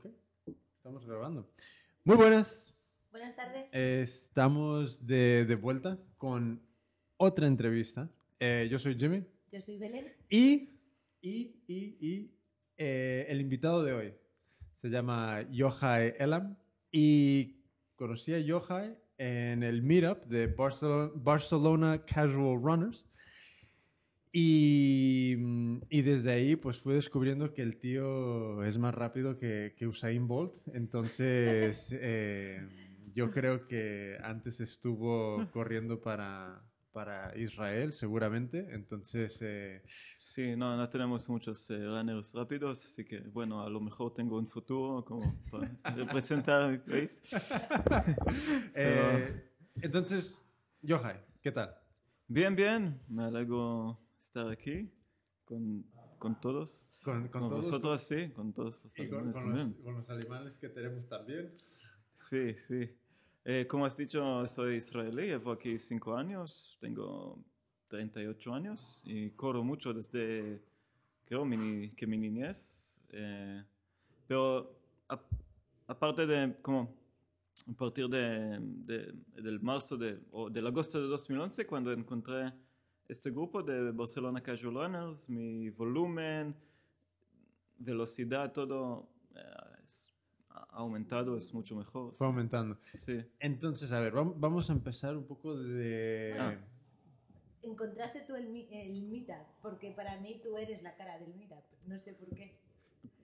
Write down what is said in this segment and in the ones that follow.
Ok, estamos grabando. Muy buenas. Buenas tardes. Estamos de, de vuelta con otra entrevista. Eh, yo soy Jimmy. Yo soy Belén. Y, y, y, y eh, el invitado de hoy se llama Yohai Elam. Y conocí a Yohai en el meetup de Barcelona, Barcelona Casual Runners. Y, y, desde ahí pues fui descubriendo que el tío es más rápido que, que Usain Bolt. Entonces eh, yo creo que antes estuvo corriendo para, para Israel seguramente. Entonces... Eh, sí, no, no tenemos muchos eh, runners rápidos, así que bueno, a lo mejor tengo un futuro como para representar a mi país. eh, entonces, Yohai, ¿qué tal? Bien, bien, me alegro estar aquí con, con todos. Con, con, con todos, vosotros, sí, con todos los y con también. los, con los animales que tenemos también. Sí, sí. Eh, como has dicho, soy israelí, llevo aquí cinco años, tengo 38 años y corro mucho desde, creo, mi, que mi niñez. Eh, pero a, aparte de, como, a partir de, de, del marzo de, o del agosto de 2011, cuando encontré este grupo de Barcelona Casual Runners, mi volumen, velocidad, todo eh, es, ha aumentado, es mucho mejor. Fue aumentando. Sí. Entonces, a ver, vamos a empezar un poco de... Ah. Encontraste tú el, el meetup, porque para mí tú eres la cara del meetup, no sé por qué.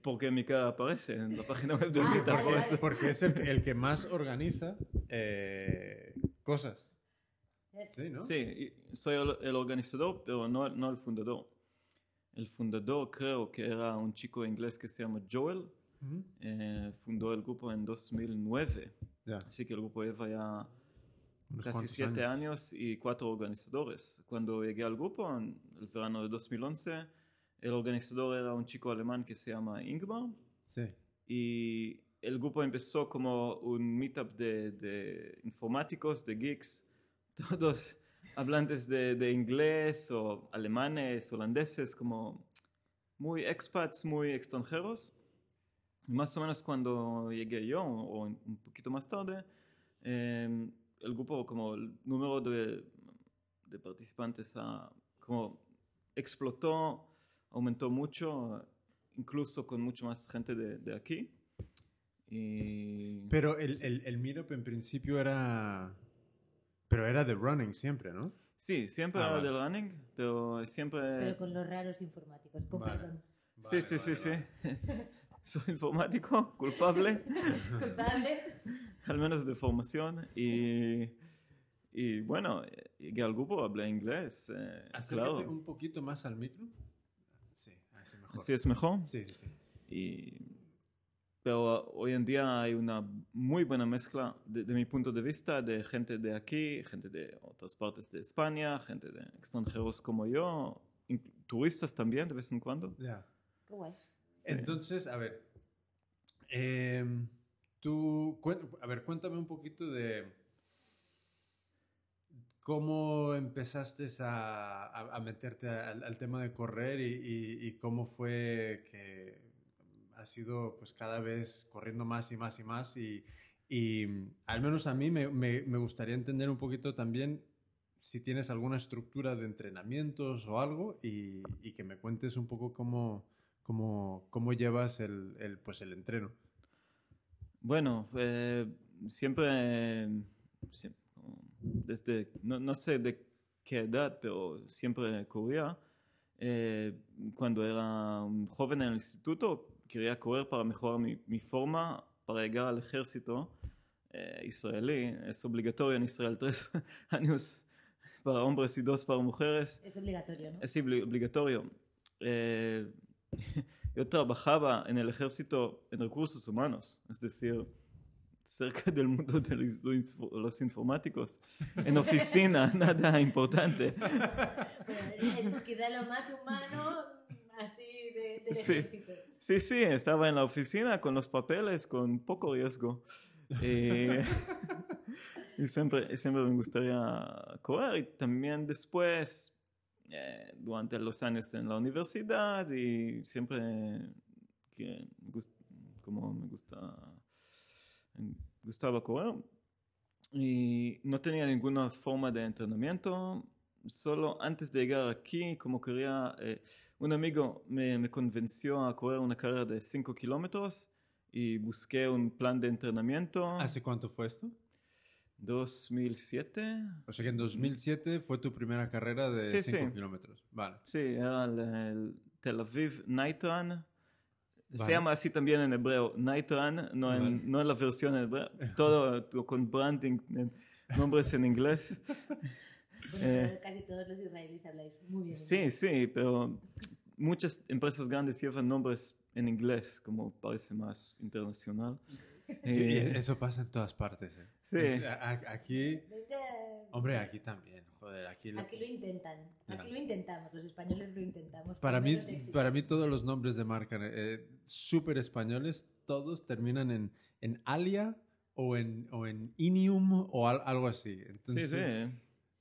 Porque mi cara aparece en la página web del Ah, Meetup. vale. Porque es el, el que más organiza eh, cosas. Sí, ¿no? Sí, soy el, el organizador, pero no, no el fundador. El fundador creo que era un chico inglés que se llama Joel. Ujú. Eh, fundó el grupo en 2009. Ya, Así que el grupo lleva ya casi siete años. años. y cuatro organizadores. Cuando llegué al grupo, en el verano de 2011, el organizador era un chico alemán que se llama Ingmar. Sí. Y el grupo empezó como un meetup de, de informáticos, de geeks, todos hablantes de, de inglés o alemanes, holandeses, como muy expats, muy extranjeros. Y más o menos cuando llegué yo, o un poquito más tarde, eh, el grupo, como el número de, de participantes, ha- como explotó, aumentó mucho, incluso con mucho más gente de, de aquí. Y Pero el, el, el meetup en principio era... Pero era de running siempre, ¿no? sí, siempre Ah, era vale. del running, pero siempre... Pero con los raros informáticos, con Vale. perdón. sí, sí, sí, sí. Soy informático, culpable, Culpable. al menos de formación. Y, y bueno, llegué al grupo, hablé inglés. Eh, Acércate claro. un poquito más al micro. Sí, así mejor. ¿Sí es mejor? Sí, sí, sí. Y, pero hoy en día hay una muy buena mezcla, de, de mi punto de vista, de gente de aquí, gente de otras partes de España, gente de extranjeros como yo, turistas también de vez en cuando. Ya. Qué guay. Entonces, a ver, em, tú, a ver, cuéntame un poquito de cómo empezaste a, a- a meterte al, al tema de correr y, y- y cómo fue que has ido pues cada vez corriendo más y más y más y, y, al menos a mí me, me- me gustaría entender un poquito también si tienes alguna estructura de entrenamientos o algo y, y que me cuentes un poco cómo, cómo, cómo llevas el, el, pues el entreno. Bueno, eh, siempre, siem- desde, no, no sé de qué edad, pero siempre corría. Eh, cuando era un joven en el instituto, al ejército eh, israelí. Es obligatorio en el ejército en recursos humanos, es decir, cerca del mundo de los, info- los informáticos, en oficina, nada importante. Pero es quizá lo más humano así de, del Sí. ejército. Sí, sí, estaba en la oficina con los papeles, con poco riesgo. Eh, y siempre, siempre me gustaría correr. Y también después, eh, durante los años en la universidad, y siempre que como me gusta, gustaba correr. Y no tenía ninguna forma de entrenamiento. Solo antes de llegar aquí, como quería, eh, un amigo me, me convenció a correr una carrera de 5 kilómetros y busqué un plan de entrenamiento. ¿Hace cuánto fue esto? 2007. O sea que en 2007 fue tu primera carrera de Sí, 5 sí. kilómetros. Vale. Sí, era el, el Tel Aviv Night Run. Se Vale. llama así también en hebreo, Night Run, no, en, Vale. no en la versión en hebreo, todo, con branding, en- nombres en inglés. Bueno, Eh. casi todos los israelíes habláis muy bien. Sí, sí, pero muchas empresas grandes llevan nombres en inglés, como parece más internacional. Y Eh, eso pasa en todas partes. ¿eh? Sí. A- Aquí, hombre, aquí también. Joder, aquí. lo- Aquí lo intentan. Aquí lo intentamos. Los españoles lo intentamos. Para mí, para mí todos los nombres de marca eh, súper españoles, todos terminan en, en alia o en, o en inium o al- algo así. sí, Entonces, sí. Es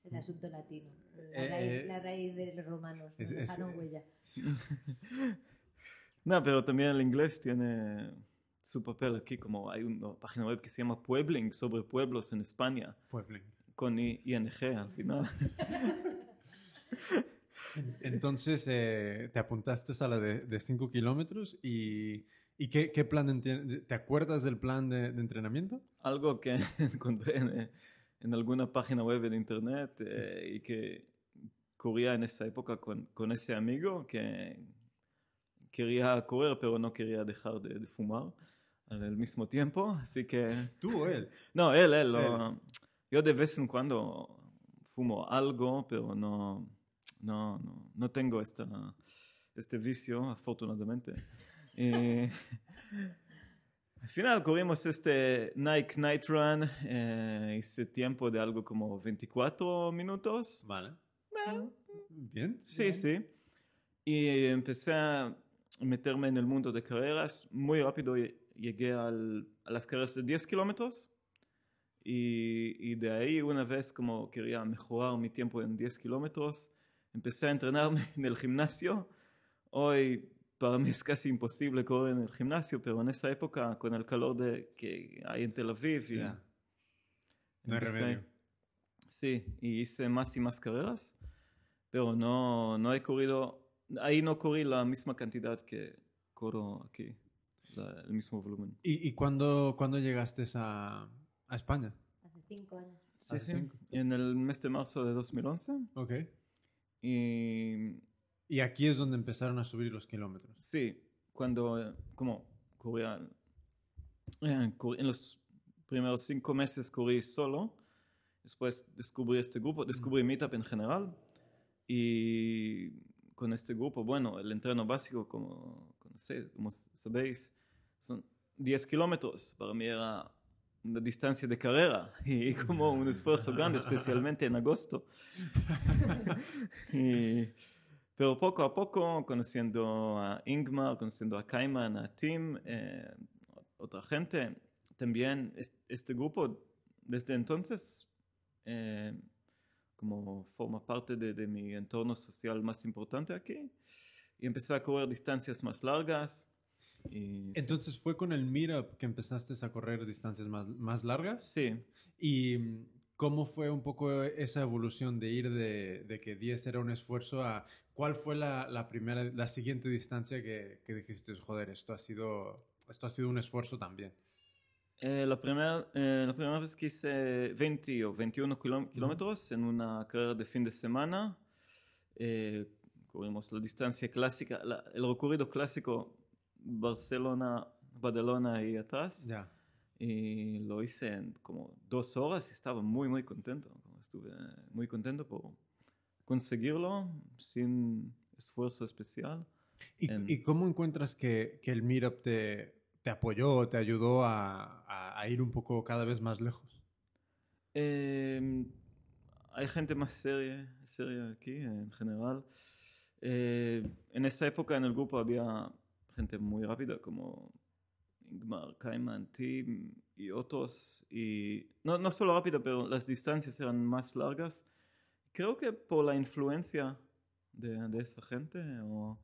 el asunto latino. La, Eh, raíz, eh, la raíz de los romanos. es- nos es- dejaron huella. No, pero también el inglés tiene su papel aquí, como hay una página web que se llama Puebling, sobre pueblos en España, Pueblen. con I- ING al final. Entonces, eh, te apuntaste a la de 5 kilómetros y, ¿y qué, qué plan enti- ¿Te acuerdas del plan de, de entrenamiento? Algo que encontré en, en alguna página web de internet eh, y que corría en esa época con, con ese amigo que quería correr pero no quería dejar de, de fumar al mismo tiempo, así que... ¿Tú o él? No, él, él. lo- yo de vez en cuando fumo algo, pero no, no, no, no tengo esta, este vicio, afortunadamente. Al final corrimos este Nike Night Run, eh, hice tiempo de algo como 24 minutos. Vale. Bien. Sí, sí. Y empecé a meterme en el mundo de carreras. Muy rápido lle- llegué al- a las carreras de 10 kilómetros. Y, y de ahí, una vez como quería mejorar mi tiempo en 10 kilómetros, empecé a entrenarme en el gimnasio. Hoy para mí es casi imposible correr en el gimnasio, pero en esa época, con el calor de, que hay en Tel Aviv, y Ya. No hay empecé- remedio. Sí, y hice más y más carreras, pero no, no he corrido, ahí no corrí la misma cantidad que corro aquí, la- el mismo volumen. ¿Y, y cuándo, cuándo llegaste a, a España? Hace cinco años. Sí, Hace sí, cinco. en el mes de marzo de 2011 Ok. y Y aquí es donde empezaron a subir los kilómetros. sí, cuando, eh, como corría, eh, en los primeros cinco meses corrí solo, después descubrí este grupo, descubrí Meetup en general y con este grupo, bueno, el entreno básico, como, como, sé- como sabéis, son 10 kilómetros, para mí era una distancia de carrera y como un esfuerzo grande, especialmente en agosto. Y- pero poco a poco, conociendo a Ingmar, conociendo a Kaiman, a Tim, eh, otra gente, también es- este grupo desde entonces eh, como forma parte de, de mi entorno social más importante aquí y empecé a correr distancias más largas. Y, Entonces fue con el Meetup que empezaste a correr distancias más, más largas. sí, ¿Y cómo fue un poco esa evolución de ir de, de que 10 era un esfuerzo a cuál fue la, la primera, la siguiente distancia que, que dijiste, joder, esto ha sido, esto ha sido un esfuerzo también? Eh, la, primera, eh, la primera vez que hice 20 o 21 kiló- kilómetros en una carrera de fin de semana, eh, corrimos la distancia clásica, la- el recorrido clásico Barcelona, Badalona y atrás. Ya. Y lo hice en como dos horas y estaba muy, muy contento. Estuve muy contento por conseguirlo sin esfuerzo especial. ¿Y, En- y cómo encuentras que, que el Meetup te, te apoyó, te ayudó a, a- a ir un poco cada vez más lejos? Eh, hay gente más seria, seria aquí en general. Eh, en esa época en el grupo había gente muy rápida como Ingmar, Kaiman, Tim y otros. Y no, no solo rápida, pero las distancias eran más largas. Creo que por la influencia de, de esa gente. o-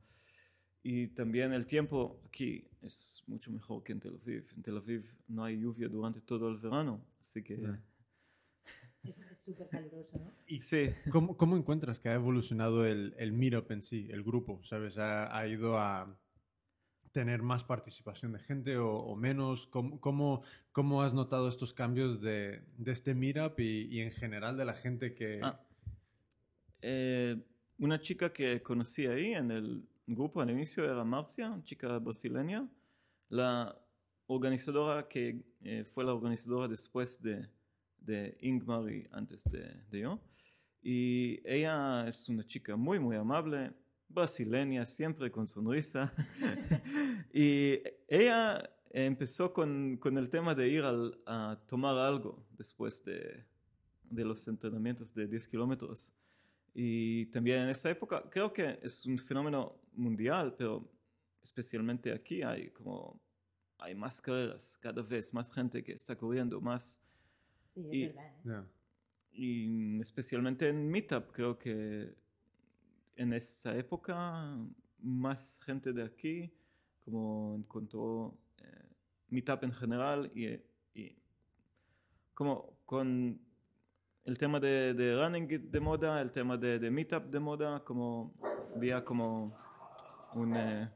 Y también el tiempo aquí es mucho mejor que en Tel Aviv. En Tel Aviv no hay lluvia durante todo el verano, así que... Ya. Es es súper caluroso, ¿no? Y sí, ¿Cómo, cómo encuentras que ha evolucionado el, el meetup en sí, el grupo? ¿Sabes? ¿Ha, ha ido a tener más participación de gente o, o menos? ¿Cómo, cómo, cómo has notado estos cambios de, de este meetup y, y en general de la gente que... Ah. Eh, una chica que conocí ahí en el grupo al inicio era Marcia, una chica brasileña, la organizadora que eh, fue la organizadora después de, de Ingmar y antes de, de yo. Y ella es una chica muy, muy amable, brasileña, siempre con sonrisa. y ella empezó con, con el tema de ir a tomar algo después de, de los entrenamientos de 10 kilómetros. Y también en esa época, creo que es un fenómeno mundial, pero especialmente aquí hay como, hay más carreras, cada vez más gente que está corriendo, más, Sí, es Y- verdad. ¿eh? Y especialmente en Meetup, creo que en esa época más gente de aquí como encontró eh, Meetup en general y, y como con el tema de, de running de moda, el tema de, de Meetup de moda, como había como un... eh,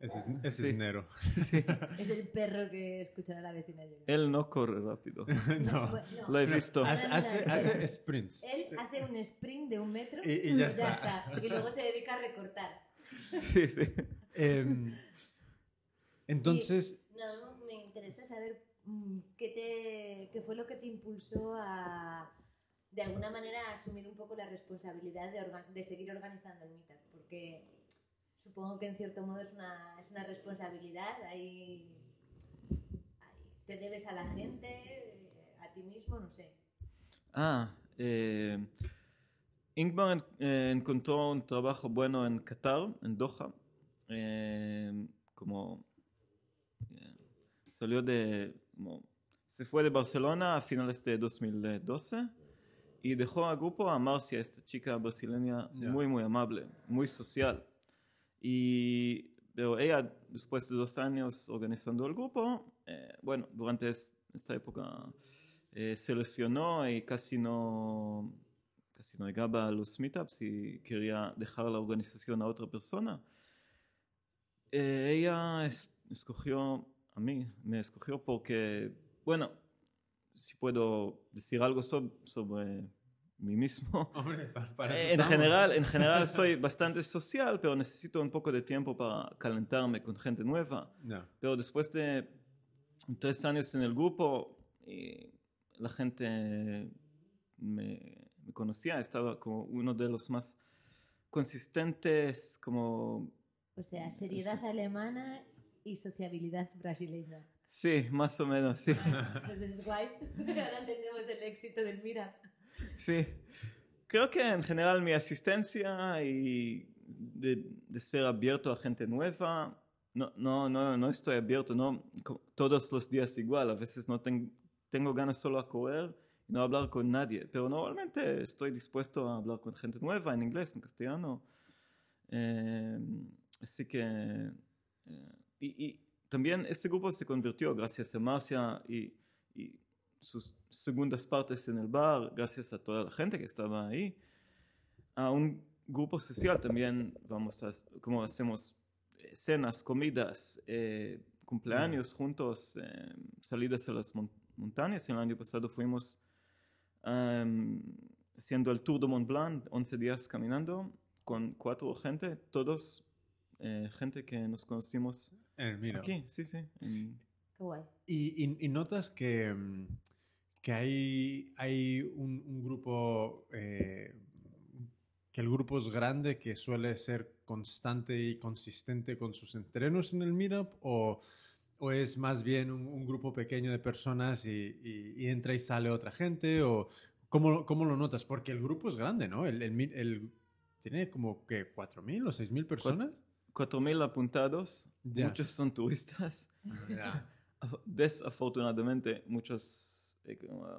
Ese es, ese Sí. es Nero. Es el perro que escuchará la vecina llegar. él no corre rápido, no. No. lo he visto. No, no, Hace, hace- sprints. Él hace un sprint de un metro Y- y ya está. Y luego se dedica a recortar. Sí, sí. Em, entonces, Y, no, me interesa saber mm, qué, te, qué fue lo que te impulsó a, de alguna manera, asumir un poco la responsabilidad de, seguir organizando el Meetup. Porque supongo que en cierto modo es una, es una responsabilidad. Ahí, te debes a la gente, eh, a ti mismo, no sé. Ah, eh, Ingmar eh, encontró un trabajo bueno en Qatar, en Doha, como salió de, se fue de Barcelona a finales de 2012 y dejó al grupo a Marcia, esta chica brasileña Ya. muy, muy amable, muy social. Y, pero ella, después de dos años organizando el grupo, eh, bueno, durante es- esta época eh, se lesionó y casi no, casi no llegaba a los meetups y quería dejar la organización a otra persona. Eh, ella es- escogió a mí, me escogió porque, bueno, si puedo decir algo sob- sobre mí mismo. hombre, pa- para eso Eh, En estamos. general, en general soy bastante social, pero necesito un poco de tiempo para calentarme con gente nueva. Pero después de tres años en el grupo, y la gente me, me conocía, estaba como uno de los más consistentes, como... O sea, seriedad alemana y sociabilidad brasileña. Sí, más o menos, sí. Pues es guay. Ahora entendemos el éxito del Mira. Sí. Creo que en general mi asistencia y de, de ser abierto a gente nueva, no, no, no, no estoy abierto, no todos los días igual. A veces no ten- tengo ganas solo a correr y no hablar con nadie, pero normalmente estoy dispuesto a hablar con gente nueva en inglés, en castellano. Eh, así que... eh, y, y también este grupo se convirtió gracias a Marcia y, y sus segundas partes en el bar, gracias a toda la gente que estaba ahí, a un grupo social también, vamos a, como hacemos cenas, comidas, eh, cumpleaños juntos, eh, salidas a las mon- montañas. El año pasado fuimos em, haciendo el Tour de Mont Blanc, 11 días caminando, con cuatro gente, todos eh, gente que nos conocimos En el meetup. aquí, sí, sí. en- Qué guay. Y, y- y notas que, mm, que hay, hay un, un grupo, eh, que el grupo es grande, que suele ser constante y consistente con sus entrenos en el meetup, o, o es más bien un, un grupo pequeño de personas y, y- y entra y sale otra gente, o cómo, cómo lo notas? Porque el grupo es grande, ¿no? El, el, el- tiene como que 4.000 o 6.000 personas. 4.000 apuntados, Ya. muchos son turistas. Ya. Af- Desafortunadamente, como,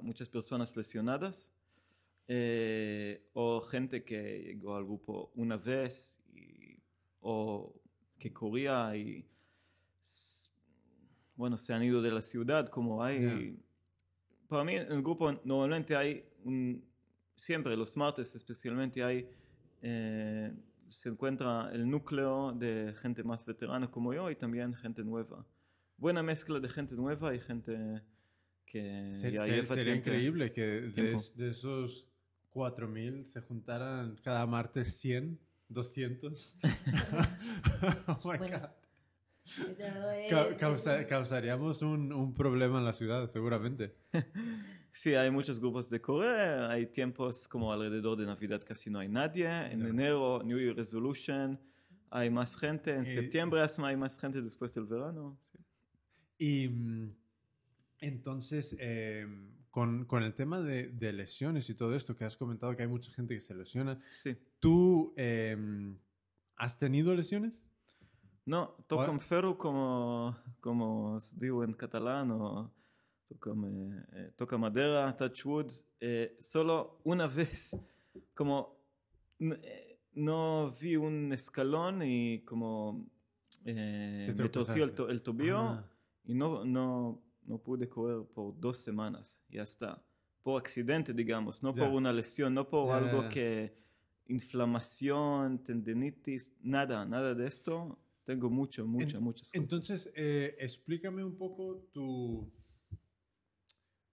muchas personas lesionadas eh, o gente que llegó al grupo una vez y- o que corría y bueno, se han ido de la ciudad, como hay... Para mí en el grupo normalmente hay un, siempre los martes especialmente hay, eh, se encuentra el núcleo de gente más veterana como yo y también gente nueva. Buena mezcla de gente nueva y gente que sería increíble que de, de esos 4.000 se juntaran cada martes 100, 200. oh my Bueno, God. Eso es- Ca- causa- causaríamos un, un problema en la ciudad, seguramente. Sí, hay muchos grupos de correr, hay tiempos como alrededor de Navidad casi no hay nadie, en Ya. enero New Year Resolution hay más gente, en Y- septiembre hay más gente después del verano. sí. Y mm, entonces, eh, con, con el tema de, de lesiones y todo esto, que has comentado que hay mucha gente que se lesiona, Sí. ¿tú eh, has tenido lesiones? No, en ferro como, como digo en catalán o eh, toca madera, touch wood. eh, solo una vez, como eh, no vi un escalón y como eh, me torcí el, to- el tobillo Ah. y no, no, no pude correr por dos semanas, ya está. Por accidente, digamos, no Ya. por una lesión, no por algo que inflamación, tendinitis, nada, nada de esto. Tengo mucho, mucho, Ent- muchas cosas. Entonces, eh, explícame un poco tu...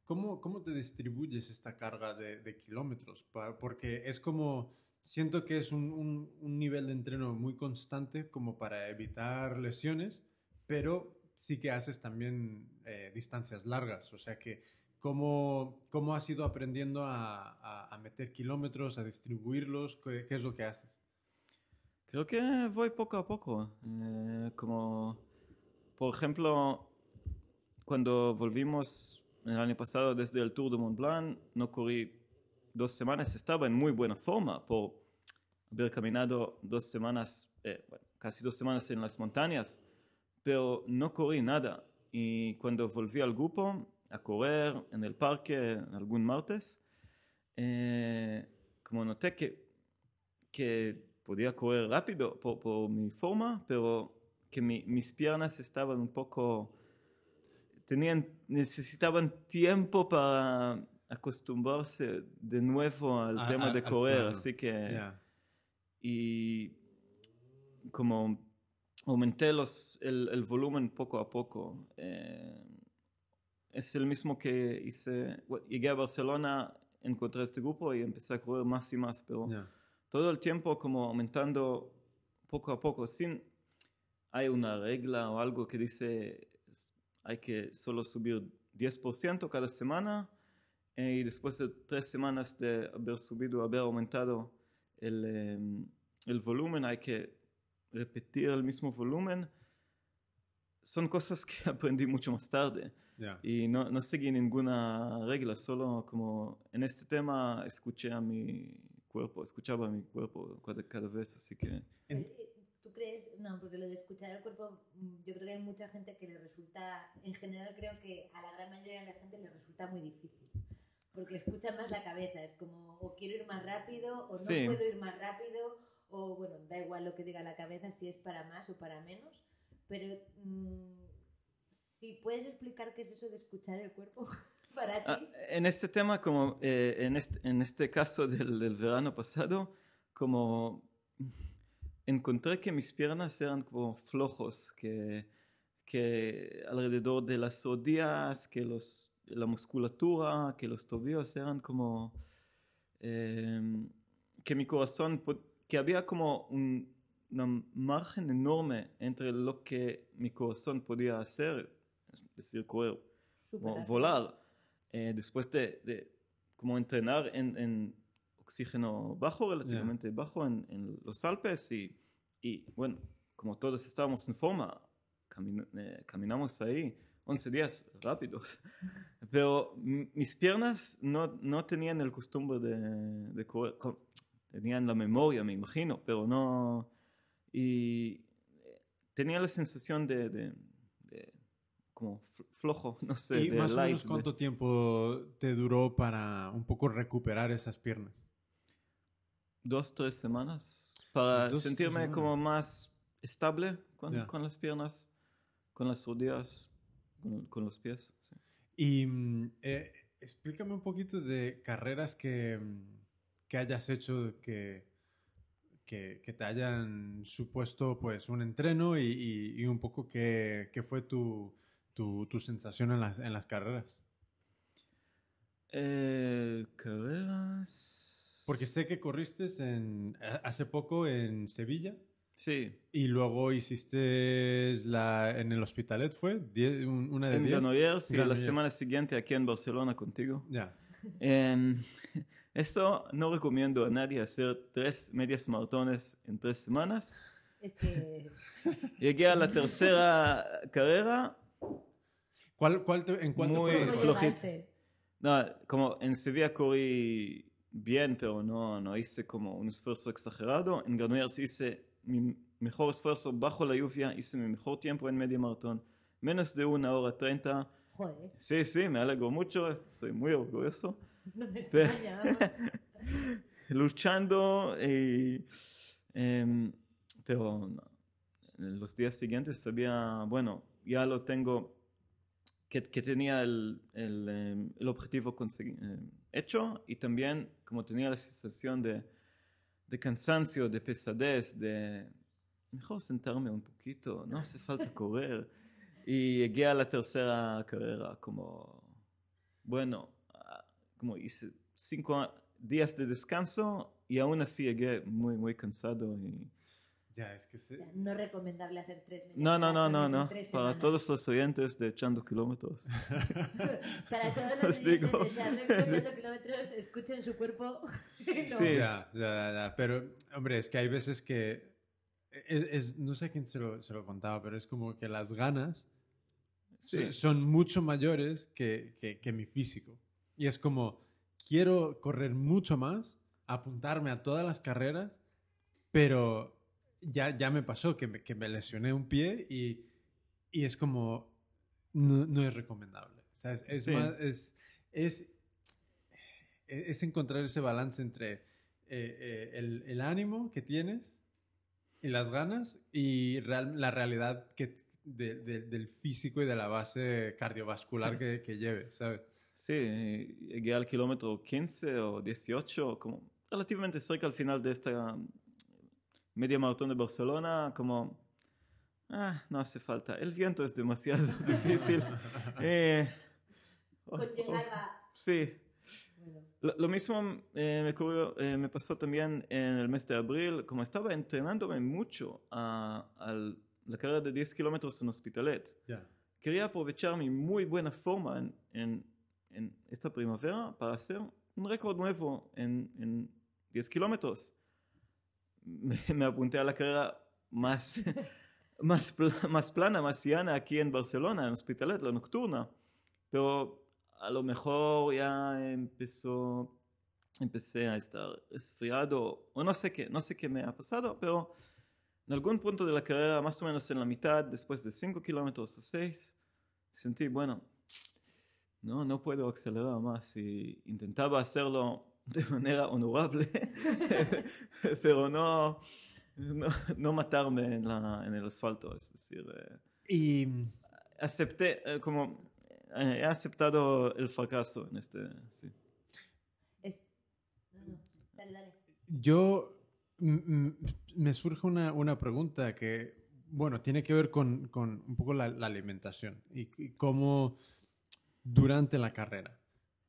¿Cómo, ¿Cómo te distribuyes esta carga de, de kilómetros? Porque es como... Siento que es un, un- un nivel de entreno muy constante como para evitar lesiones, pero sí que haces también eh, distancias largas. O sea que, ¿cómo, cómo has ido aprendiendo a, a- a meter kilómetros, a distribuirlos? ¿Qué, qué es lo que haces? Creo que voy poco a poco. eh, como, por ejemplo, cuando volvimos el año pasado desde el Tour de Mont Blanc, no corrí dos semanas, estaba en muy buena forma por haber caminado dos semanas, eh, bueno, casi dos semanas en las montañas, pero no corrí nada. Y cuando volví al grupo a correr en el parque algún martes, eh, como noté que, que podía correr rápido por, por mi forma, pero que mi- mis piernas estaban un poco, tenían, necesitaban tiempo para acostumbrarse de nuevo al A- tema a- de correr, así que Ya. y como aumenté los, el, el volumen poco a poco. eh, es el mismo que hice, bueno, llegué a Barcelona, encontré este grupo y empecé a correr más y más, pero ya. todo el tiempo como aumentando poco a poco, sin hay una regla o algo que dice hay que solo subir 10% cada semana eh, y después de tres semanas de haber subido, haber aumentado el, em, el volumen, hay que repetir el mismo volumen. Son cosas que aprendí mucho más tarde y no, no seguí ninguna regla, solo como en este tema escuché a mi cuerpo, escuchaba a mi cuerpo cada, cada vez, así que En- Eh, ¿Tú crees? No, porque lo de escuchar el cuerpo, mm, yo creo que hay mucha gente que le resulta, en general creo que a la gran mayoría de la gente le resulta muy difícil. Porque escucha más la cabeza, es como o quiero ir más rápido o no Sí. puedo ir más rápido o bueno, da igual lo que diga la cabeza si es para más o para menos. Pero mm, si puedes explicar qué es eso de escuchar el cuerpo para Ah, ti. en este tema, como eh, en, este, en este caso del, del verano pasado, como encontré que mis piernas eran como flojos, que, que alrededor de las rodillas, que los, la musculatura, que los tobillos eran como... eh, que mi corazón, que había como un una margen enorme entre lo que mi corazón podía hacer, es decir, correr rápido. volar, eh, después de, de como entrenar en, en oxígeno bajo, relativamente bajo en, en los Alpes y, y, bueno, como todos estábamos en forma, camin- eh, caminamos ahí 11 días rápidos, pero mis piernas no, no tenían el costumbre de, de correr, co- tenían la memoria, me imagino, pero no, y tenía la sensación de, de- de como fl- flojo, no sé, ¿Y de más o light, menos de- cuánto tiempo te duró para un poco recuperar esas piernas? dos, tres semanas para Dos, sentirme semanas. como más estable con, Ya. con las piernas, con las rodillas, con, con los pies. sí. Y mm, eh, explícame un poquito de carreras que, mm, que hayas hecho que, que, que te hayan supuesto pues un entreno y, y- y un poco qué, fue tu, tu, tu sensación en las, en las carreras. Eh, carreras. Porque sé que corriste en, hace poco en Sevilla Sí, y luego hiciste la, en el Hospitalet, ¿fue? Die- una de en 10. Granollers y la semana siguiente aquí en Barcelona contigo. Ya. Em, eso no recomiendo a nadie hacer tres medias maratones en tres semanas. Es que Llegué a la tercera carrera, ¿Cuál, cuál te- ¿En cuál Muy flojito. no, como en Sevilla corrí bien, pero no, no hice como un esfuerzo exagerado. En Granollers hice mi mejor esfuerzo bajo la lluvia, hice mi mejor tiempo en media maratón, menos de una hora treinta. Joder, Sí, sí, me alegro mucho, soy muy orgulloso. no me extraña, luchando y em, pero no, los días siguientes sabía bueno ya lo tengo que, que tenía el, el, em, el objetivo em, hecho y también como tenía la sensación de, de cansancio de pesadez de mejor sentarme un poquito no hace falta correr. Y llegué a la tercera carrera como bueno como hice cinco días de descanso y aún así llegué muy, muy cansado. Y... Ya, es que O sea, no recomendable hacer tres No, no, no, no, no. Para semanas. todos los oyentes de Echando Kilómetros. Para todos Os los oyentes digo. de Echando kilómetros, escuchen su cuerpo. No. Sí. Ya, ya, ya, ya. Pero, hombre, es que hay veces que. es- es- no sé a quién se lo, se lo contaba, pero es como que las ganas Sí. son, son mucho mayores que, que- que mi físico. Y es como, quiero correr mucho más, apuntarme a todas las carreras, pero ya, ya me pasó que me, que me lesioné un pie y, y es como, no, no es recomendable. O sea, es, es Sí. más, es, es, es encontrar ese balance entre eh, eh, el, el ánimo que tienes y las ganas y real- la realidad que, de- de- del físico y de la base cardiovascular que, que lleves, ¿sabes? Sí, llegué al kilómetro 15 o 18, como relativamente cerca al final de esta media maratón de Barcelona, como, ah, no hace falta, el viento es demasiado difícil. Eh, oh, oh, sí, Lo, lo mismo eh, me, ocurrió- eh, me pasó también en el mes de abril, como estaba entrenándome mucho a, a la carrera de 10 kilómetros en Hospitalet. Ya. Quería aprovechar mi muy buena forma en, en- en esta primavera para hacer un récord nuevo en, en 10 kilómetros. Me, me apunté a la carrera más, más, pla- más plana, más llana aquí en Barcelona, en Hospitalet, la nocturna. Pero a lo mejor ya empezó, empecé a estar resfriado, o no sé qué, no sé qué me ha pasado, pero en algún punto de la carrera, más o menos en la mitad, después de 5 kilómetros o 6, sentí, bueno, no, no puedo acelerar más y intentaba hacerlo de manera honorable, pero no, no, no matarme en, la, en el asfalto, es decir, eh, Y acepté, eh, como, eh, he aceptado el fracaso en este, sí. es... No, dale, dale. yo mm, mm, me surge una, una pregunta que, bueno, tiene que ver con, con un poco la, la alimentación y, y cómo durante la carrera,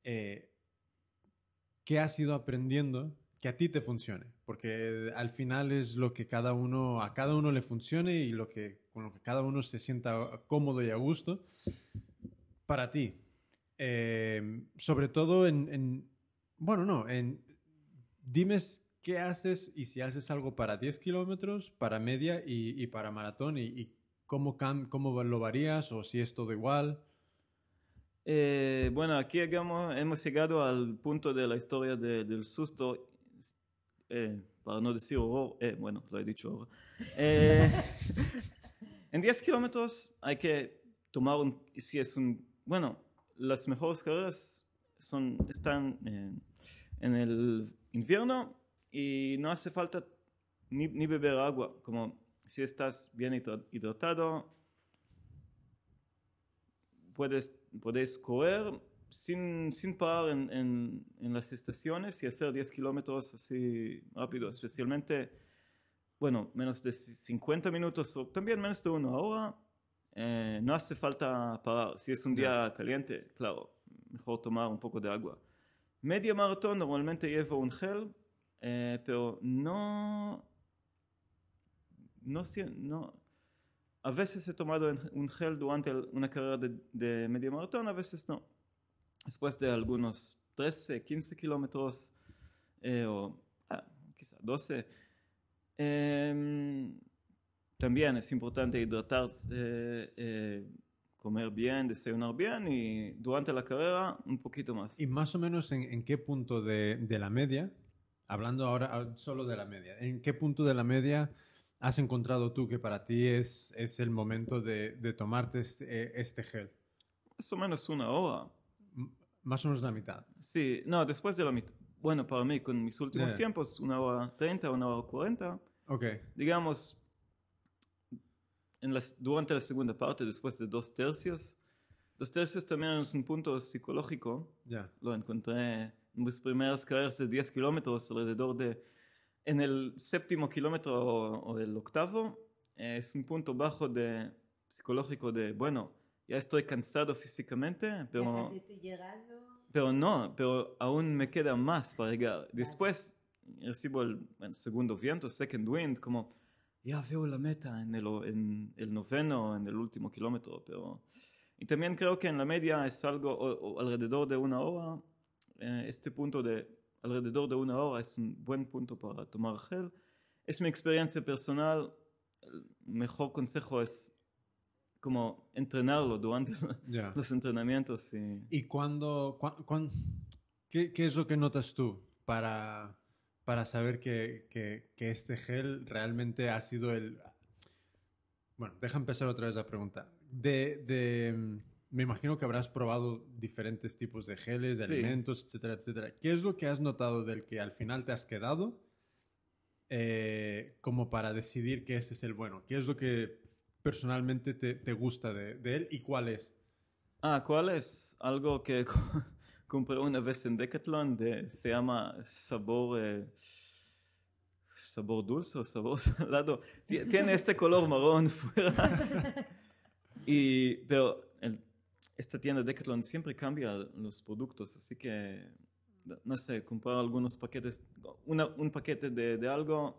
eh, ¿qué has ido aprendiendo que a ti te funcione? Porque al final es lo que cada uno, a cada uno le funcione y lo que, con lo que cada uno se sienta cómodo y a gusto. Para ti, eh, sobre todo en, en- bueno, no, en, dime qué haces y si haces algo para 10 kilómetros, para media y, para maratón y, cómo, cómo lo varías o si es todo igual. Eh, bueno, aquí hemos llegado al punto de la historia de- del susto, eh, para no decir horror, eh, bueno, lo he dicho ahora. Eh, en 10 kilómetros hay que tomar un, si es un, bueno, las mejores carreras son, están en, el invierno y no hace falta ni, ni beber agua, como si estás bien hidra- hidratado, puedes, puedes correr sin, sin parar en, en- en las estaciones y hacer 10 kilómetros así rápido, especialmente, bueno, menos de 50 minutos o también menos de una hora. eh, no hace falta parar. Si es un día caliente, claro, mejor tomar un poco de agua. Media maratón normalmente llevo un gel, eh, pero no, no, no. A veces he tomado un gel durante una carrera de, de media maratón, a veces no. Después de algunos 13, 15 kilómetros, eh, o ah, quizá 12, em, también es importante hidratarse, eh, comer bien, desayunar bien y durante la carrera un poquito más. Y más o menos en, en qué punto de, de la media, hablando ahora ah, solo de la media, ¿en qué punto de la media has encontrado tú que para ti es, es el momento de, de tomarte este, eh, este gel? Más o menos una hora. M- Más o menos la mitad. Sí, no, después de la mitad. Bueno, para mí, con mis últimos Ya. tiempos, una hora 30, una hora 40. Ok, Digamos, en las, durante la segunda parte, después de dos tercios. Dos tercios también es un punto psicológico. ya. Lo encontré en mis primeras carreras de 10 kilómetros, alrededor de. En el séptimo kilómetro o, o el octavo, eh, es un punto bajo de psicológico de, bueno, ya estoy cansado físicamente, Ya pero. casi estoy llegando. Pero no, pero aún me queda más para llegar. Después recibo el, el segundo viento, second wind, como ya veo la meta en el, en el noveno, en el último kilómetro. Pero... Y también creo que en la media es algo o- o alrededor de una hora. eh, este punto de alrededor de una hora es un buen punto para tomar gel. Es mi experiencia personal. El mejor consejo es como entrenarlo durante los entrenamientos y ¿Y cuándo, cuán- cuán- qué, qué es lo que notas tú para, para saber que, que- que este gel realmente ha sido el... Bueno, deja empezar otra vez la pregunta. De, de, me imagino que habrás probado diferentes tipos de geles, de Sí. alimentos, etcétera, etcétera. ¿Qué es lo que has notado del que al final te has quedado eh, como para decidir que ese es el bueno? ¿Qué es lo que personalmente te, te gusta de, de él y cuál es? Ah, ¿cuál es? Algo que co- compré una vez en Decathlon, de, se llama sabor, eh, sabor dulce o sabor salado. Ti- Tiene este color marrón fuera. y, pero esta tienda Decathlon siempre cambia los productos, así que, no- sé, comprar algunos paquetes, una- un paquete de, de algo,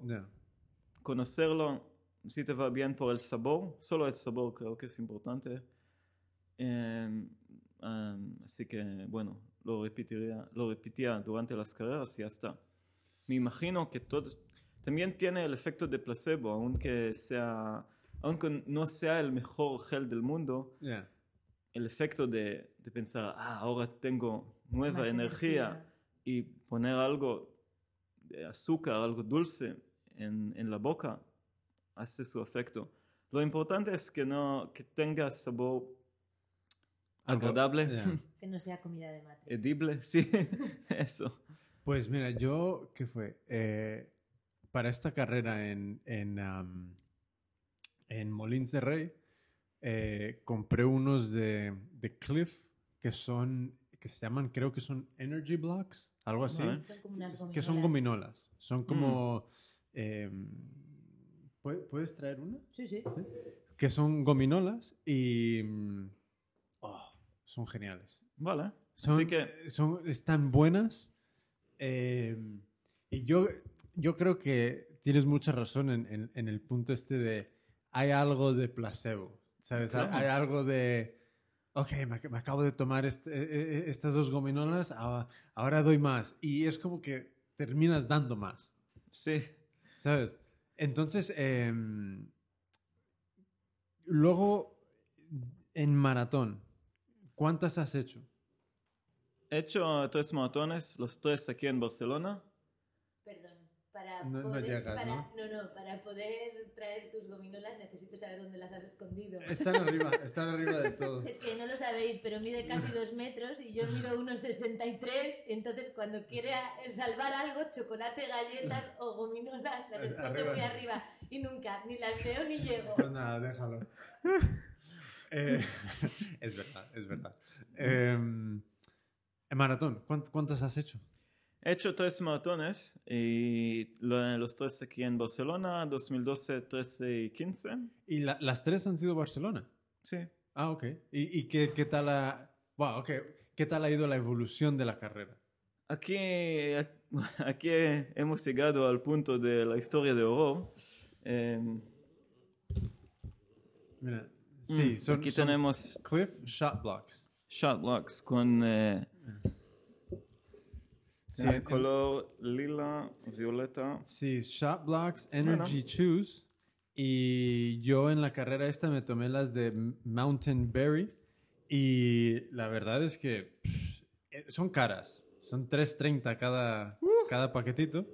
conocerlo, si te va bien por el sabor, solo el sabor creo que es importante. Am, así que, bueno, lo repetiría, lo repetía durante las carreras y ya está. Me imagino que todos... También tiene el efecto de placebo, aunque sea... Aunque no sea el mejor gel del mundo. El efecto de, de pensar, ah, ahora tengo nueva energía, energía. y poner algo de azúcar, algo dulce en, en la boca, hace su efecto. Lo importante es que no que tenga sabor Algo- agradable, ya. Que no sea comida de matriz. edible, sí, eso. Pues mira, yo, ¿qué fue? Eh, para esta carrera en, en, am, en Molins de Rey, eh, compré unos de, de Cliff que son, que se llaman, creo que son Energy Blocks, algo así, Vale. Son como unas que son gominolas. Son como... em, ¿pue- ¿Puedes traer una? Sí, sí. Que son gominolas y... mm, oh, son geniales. Vale. Son, Así que, son, están buenas. eh, y yo, yo creo que tienes mucha razón en, en- en el punto este de hay algo de placebo. ¿Sabes? Hay- Claro. Hay, algo de. Ok, me, me acabo de tomar este- eh, eh, estas dos gominolas, ahora, ahora doy más. Y es como que terminas dando más. sí. ¿Sabes? Entonces, em, luego en maratón, ¿cuántas has hecho? He hecho tres maratones, los tres aquí en Barcelona. Para No- no poder, llegas, para, ¿no? no, para poder traer tus gominolas necesito saber dónde las has escondido. Están arriba, están arriba de todo. Es que no lo sabéis, pero mide casi dos metros y yo mido unos 63. Entonces, cuando quiere salvar algo, chocolate, galletas o gominolas, las esconde Arriba. muy arriba. Y nunca, ni las veo ni llego. Pues nada, déjalo. Eh, es verdad, es verdad. Eh, maratón, ¿cuánt- ¿cuántas has hecho? He hecho tres maratones y lo- los tres aquí en Barcelona, 2012, 13 y 15. Y la- las tres han sido Barcelona. Sí. Ah, ok. ¿Y, y qué, qué tal ha, wow, ok. ¿Qué tal ha ido la evolución de la carrera? Aquí, aquí hemos llegado al punto de la historia de oro. Eh, Mira, sí, mm, son, aquí son tenemos Cliff Shot Blocks. shot locks con eh, Sí, el en- color lila, violeta. Sí, Shot Blocks, Energy Choose. Y yo en la carrera esta me tomé las de Mountain Berry. Y la verdad es que pff, eh, son caras. Son 3.30 cada, cada paquetito.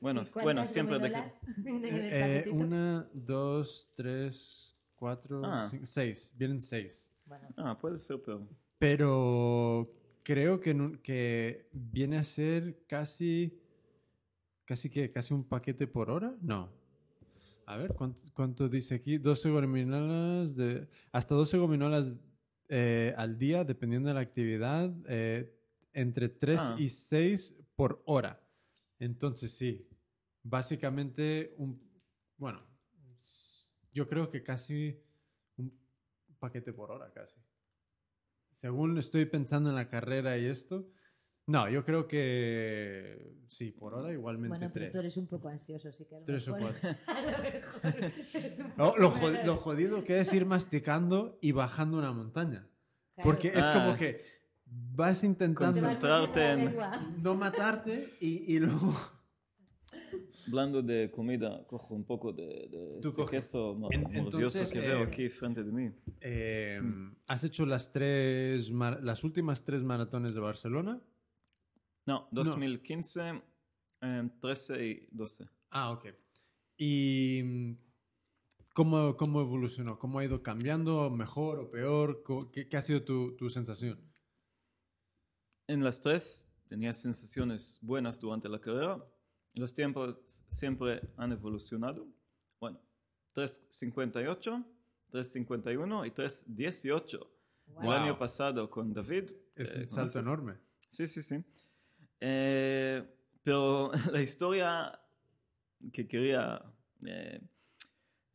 Bueno, ¿Y cuántas bueno, siempre de que- Eh, paquetito? una, dos, tres, cuatro, Ah. cinco, seis. Vienen seis. Bueno, Ah, puede ser, pero Pero creo que, que viene a ser casi, casi que casi un paquete por hora. No. A ver, ¿cuánto, cuánto dice aquí? 12 gominolas de... Hasta 12 gominolas eh, al día, dependiendo de la actividad, eh, entre 3 Ah. y 6 por hora. Entonces sí, básicamente un... Bueno, yo creo que casi un paquete por hora, casi. Según estoy pensando en la carrera y esto, no, yo creo que sí, por hora igualmente bueno pero tres. tú eres un poco ansioso, así que a lo Tres o mejor- cuatro. a lo mejor es un No, poco lo, lo jodido que es ir masticando y bajando una montaña. Claro. Porque es Ah. como que vas Te intentando Concentrarte en- no matarte y, y luego... hablando de comida, cojo un poco de, de este queso En- entonces, que veo eh, aquí frente de mí. Eh, Mm. ¿Has hecho las tres, las últimas tres maratones de Barcelona? No, 2015, eh, 13 y 12. Ah, ok. ¿Y mm, cómo, cómo evolucionó? ¿Cómo ha ido cambiando? ¿Mejor o peor? ¿Qué, qué ha sido tu, tu sensación? En las tres tenía sensaciones buenas durante la carrera. Los tiempos siempre han evolucionado. Bueno, 3.58, 3.51 y 3.18. El Wow. año pasado con David. Es eh, un salto ¿conoces? enorme. Sí, sí, sí. Eh, pero la historia que quería eh,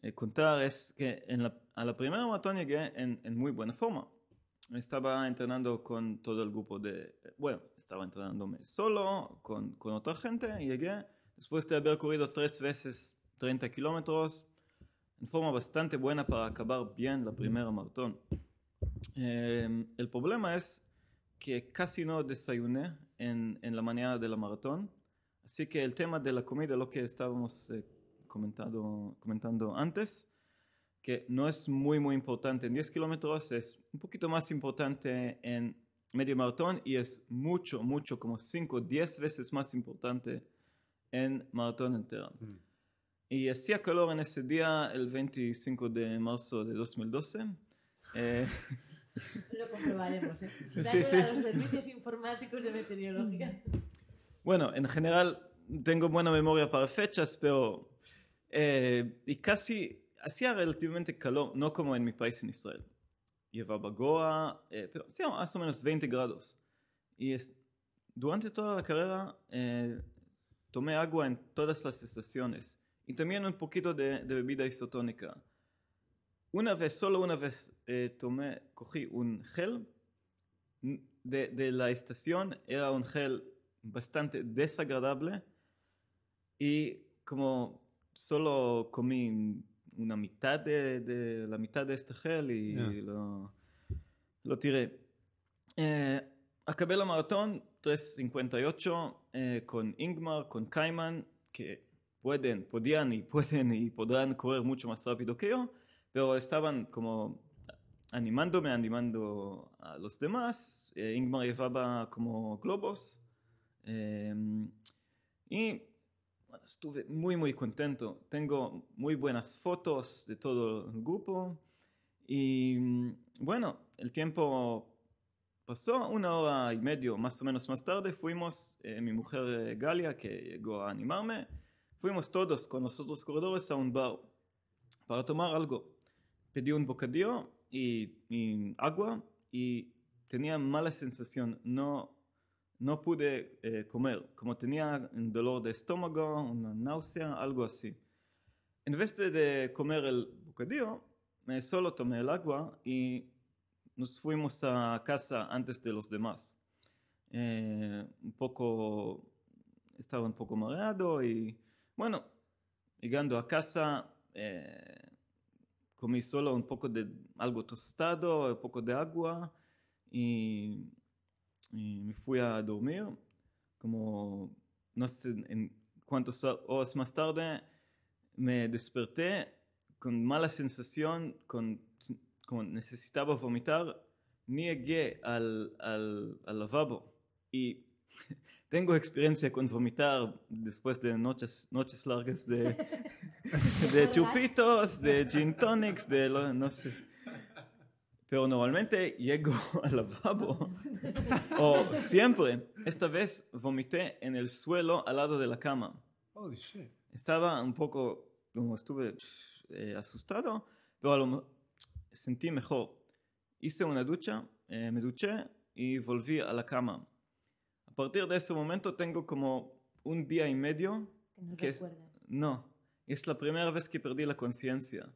eh, contar es que en la, a la primera maratón llegué en, en muy buena forma. Estaba entrenando con todo el grupo de... Bueno, estaba entrenándome solo, con, con otra gente, llegué después de haber corrido tres veces 30 kilómetros, en forma bastante buena para acabar bien la primera maratón. Eh, el problema es que casi no desayuné en, en la mañana de la maratón, así que el tema de la comida, lo que estábamos eh, comentado, comentando antes, que no es muy muy importante en 10 kilómetros, es un poquito más importante en medio maratón y es mucho, mucho, como 5, 10 veces más importante en maratón entera. Y hacía calor en ese día, el 25 de marzo de 2012. Eh, Lo comprobaremos, ¿eh? Sí, Dale sí. a los servicios informáticos de meteorología. Bueno, en general tengo buena memoria para fechas, pero eh, y casi hacía relativamente calor, no como en mi país en Israel. Llevaba Goa, eh, pero hacía más o menos 20 grados. Y es, durante toda la carrera eh, tomé agua en todas las estaciones y también un poquito de, de bebida isotónica. Una vez, solo una vez, eh, tomé, cogí un gel de, de la estación, era un gel bastante desagradable y como solo comí una mitad de, de la mitad de este gel y Ya. lo, lo tiré. Eh, acabé la maratón 3.58 eh, con Ingmar, con Kaiman, que pueden, podían y pueden y podrán correr mucho más rápido que yo, pero estaban como animándome, animando a los demás. Eh, Ingmar llevaba como globos. Eh, y estuve muy, muy contento. Tengo muy buenas fotos de todo el grupo. Y mm, bueno, el tiempo pasó, una hora y medio más o menos más tarde, fuimos, eh, mi mujer eh, Galia, que llegó a animarme, fuimos todos con los otros corredores a un bar para tomar algo. Pedí un bocadillo y, y agua y tenía mala sensación, no, no pude eh, comer, como tenía un dolor de estómago, una náusea, algo así. En vez de comer el bocadillo, me solo tomé el agua y nos fuimos a casa antes de los demás. Eh, un poco, estaba un poco mareado y bueno, llegando a casa eh, comí solo un poco de algo tostado, un poco de agua y, y me fui a dormir. Como no sé en cuántas horas más tarde me desperté con mala sensación, con, con necesitaba vomitar, llegué al, al, al lavabo y tengo experiencia con vomitar después de noches, noches largas de, de chupitos, de gin tonics, de no sé. Pero normalmente llego al lavabo, o siempre, esta vez vomité en el suelo al lado de la cama. Holy shit. Estaba un poco, como estuve eh, asustado, pero lo, sentí mejor. Hice una ducha, eh, me duché y volví a la cama. A partir de ese momento tengo como un día y medio Que no que es, no, es la primera vez que perdí la conciencia.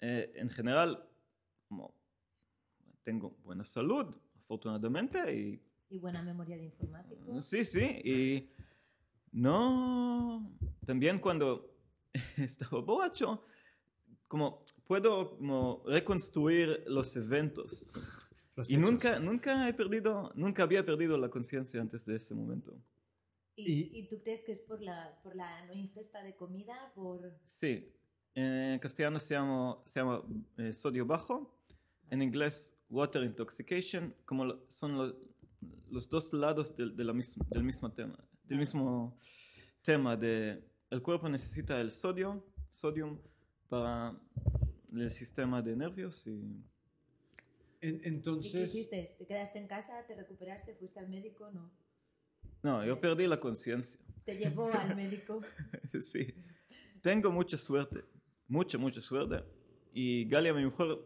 Eh, en general, como tengo buena salud, afortunadamente, y Y buena memoria de informático. Sí, sí, y no, también cuando estaba borracho, como puedo como reconstruir los eventos. Los Y hechos. nunca, nunca he perdido, nunca había perdido la conciencia antes de ese momento. ¿Y, Y- y tú crees que es por la, por la no ingesta de comida? Por... Sí, en castellano se llama, se llama eh, sodio bajo, en inglés water intoxication, como son lo- los dos lados del, de la mis- del mismo tema, del mismo tema de el cuerpo necesita el sodio, sodium para el sistema de nervios y En- ¿Y qué entonces, hiciste? ¿Te quedaste en casa? ¿Te recuperaste? ¿Fuiste al médico? No. no, yo perdí la conciencia. Te llevó al médico. sí. Tengo mucha suerte, mucha, mucha suerte. Y Galia, mi mujer,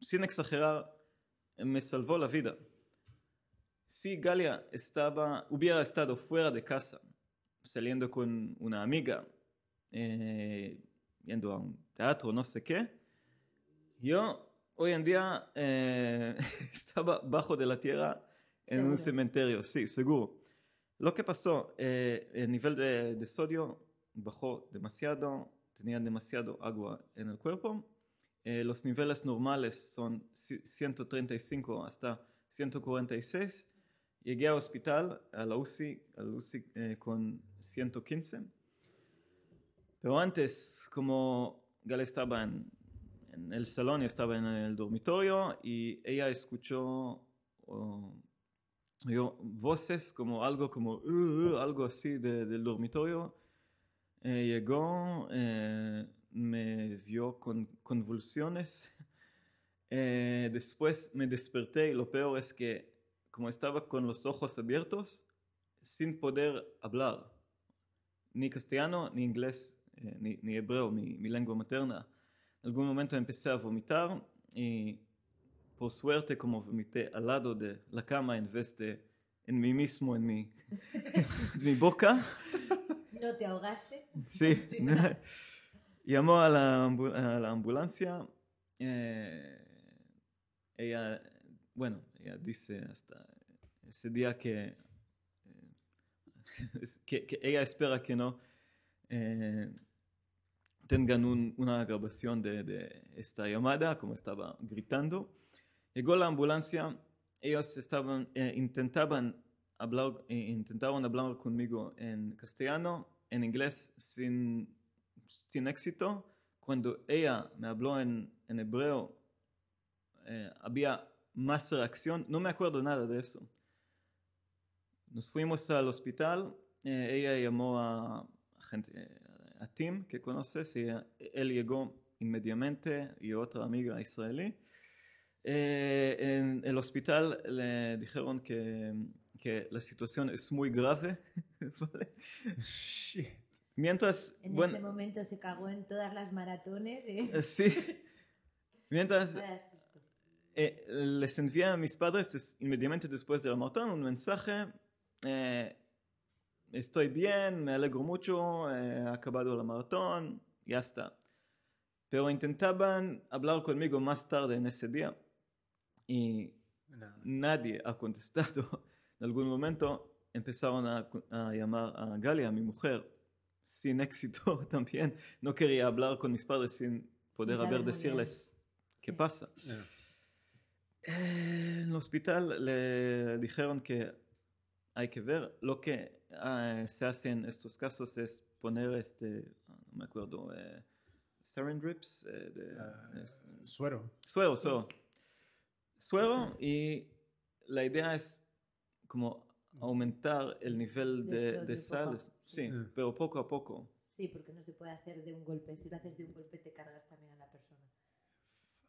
sin exagerar, me salvó la vida. Si Galia estaba, hubiera estado fuera de casa, saliendo con una amiga, eh, yendo a un teatro, no sé qué, yo hoy en día eh, estaba bajo de la tierra en un cementerio, sí, seguro. Lo que pasó, eh, el nivel de, de sodio bajó demasiado, tenía demasiado agua en el cuerpo. Eh, los niveles normales son ci- 135 hasta 146. Llegué al hospital, a la UCI, al UCI eh, con 115. Pero antes, como Gale estaba en, en el salón, yo estaba en el dormitorio y ella escuchó oh, oyó voces como algo como "Uh, uh", algo así de- del dormitorio. Eh, llegó, eh, me vio con convulsiones. Eh, después me desperté y lo peor es que como estaba con los ojos abiertos, sin poder hablar, ni castellano, ni inglés, eh, ni, ni hebreo, mi, mi lengua materna. En algún momento empecé a vomitar y por suerte como vomité al lado de la cama en vez de en mí mismo, en mi, en mi boca. ¿No te ahogaste? Sí. Llamó a la, ambu- a la ambulancia. eh, ella, bueno, ella dice hasta ese día que, eh, que, que ella espera que no eh, tengan un- una grabación de, de esta llamada, como estaba gritando. Llegó la ambulancia, ellos estaban, eh, intentaban hablar, eh, intentaron hablar conmigo en castellano, en inglés, sin, sin éxito. Cuando ella me habló en, en hebreo, eh, había más reacción. No me acuerdo nada de eso. Nos fuimos al hospital, eh, ella llamó a, gente, a Tim, que conoces, y él llegó inmediatamente y otra amiga israelí. Eh, en el hospital le dijeron que, que la situación es muy grave. ¿vale? Mientras, En bueno, ese momento se cagó en todas las maratones y eh, sí, mientras eh, les envié a mis padres des- inmediatamente después de la maratón un mensaje. eh, estoy bien, me alegro mucho, eh, he acabado la maratón, ya está. Pero intentaban hablar conmigo más tarde en ese día y No. nadie ha contestado. En algún momento empezaron a, a llamar a Galia, mi mujer, sin éxito también. No quería hablar con mis padres sin poder haber muy decirles qué Sí. pasa. Yeah. En el hospital le dijeron que hay que ver. Lo que ah, se hace en estos casos es poner este, no me acuerdo, eh, sarin drips, eh, de- Ah, es- Suero. suero, suero. Suero y la idea es como aumentar el nivel De de, sales, sí, pero poco a poco. Sí, porque no se puede hacer de un golpe. Si lo haces de un golpe te cargas también a la persona.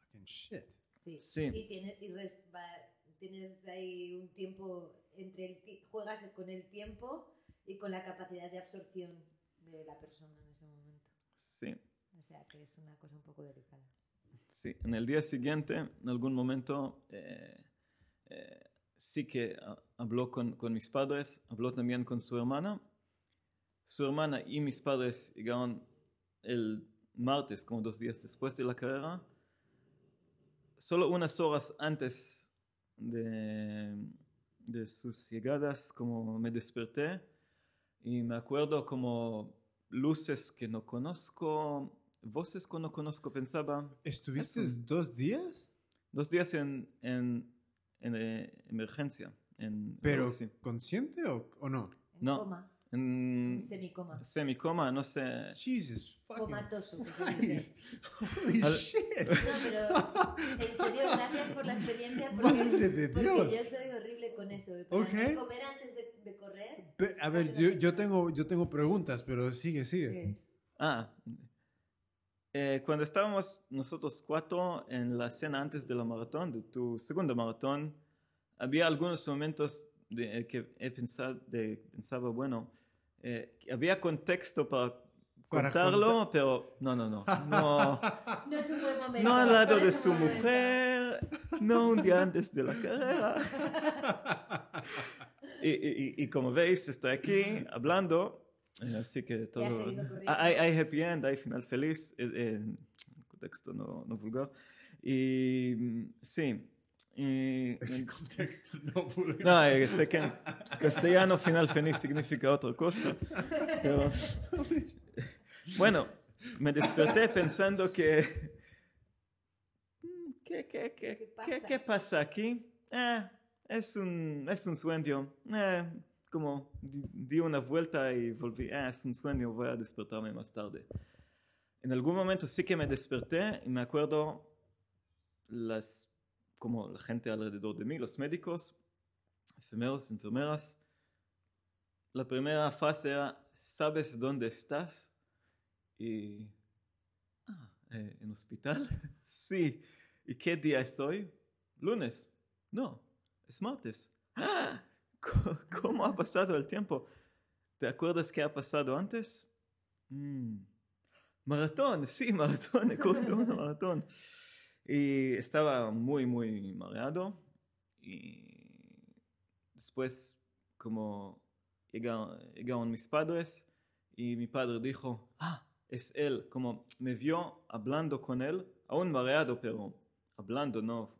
Fucking shit. Sí. Sí. Y tienes, y res- va- tienes ahí un tiempo entre el juegas con el tiempo y con la capacidad de absorción de la persona en ese momento. Sí. O sea que es una cosa un poco delicada. Sí, en el día siguiente, en algún momento, eh, eh, sí que ah, habló con, con mis padres, habló también con su hermana. Su hermana y mis padres llegaron el martes, como dos días después de la carrera. Solo unas horas antes de, de sus llegadas, como me desperté y me acuerdo como luces que no conozco, voces que no conozco, pensaba, ¿Estuviste Eso. dos días? Dos días en, en, en, eh, emergencia. En ¿Pero consciente o, o no? En No. coma, En semicoma. semicoma, no sé. Jesus fucking Comatoso, que se dice. Holy Al- shit. No, pero en serio, gracias por la experiencia porque, Madre de porque yo soy horrible con eso. Para Ok. mí comer antes de, de correr. A ver, yo, yo, tengo, yo tengo preguntas, pero sigue, sigue. Sí. Ah, eh, cuando estábamos nosotros cuatro en la cena antes de la maratón, de tu segunda maratón, había algunos momentos de, eh, que he pensado, de, pensaba, bueno, eh, había contexto para Para contarlo, pero no, no, no, no. No es un buen momento. No al lado no de su momento. mujer, no un día antes de la carrera. Y, y- y como veis, estoy aquí hablando, así que todo... corriendo. Hay, hay happy end, hay final feliz, eh, eh, en contexto no, no vulgar. Y sí, y, Contexto no vulgar. no, eh, sé que en castellano final feliz significa otra cosa, pero... Bueno, me desperté pensando que... ¿Qué, qué, qué, ¿Qué qué, pasa? qué pasa aquí? Eh, es, un, es un sueño. Eh, como di, una vuelta y volví. Eh, es un sueño, voy a despertarme más tarde. En algún momento sí que me desperté y me acuerdo las, como la gente alrededor de mí, los médicos, enfermeros, enfermeras. La primera frase era, ¿sabes dónde estás? Y... Ah, eh, ¿en hospital? sí. ¿Y qué día es hoy? Lunes. No, es martes. ¡Ah! ¿Cómo ha pasado el tiempo? ¿Te acuerdas qué ha pasado antes? Mm. Maratón, sí, maratón, he corrido una maratón. Y estaba muy, muy mareado. Y después, como llegaron, llegaron mis padres, y mi padre dijo, ah, es él. Como me vio hablando con él, aún mareado, pero hablando, no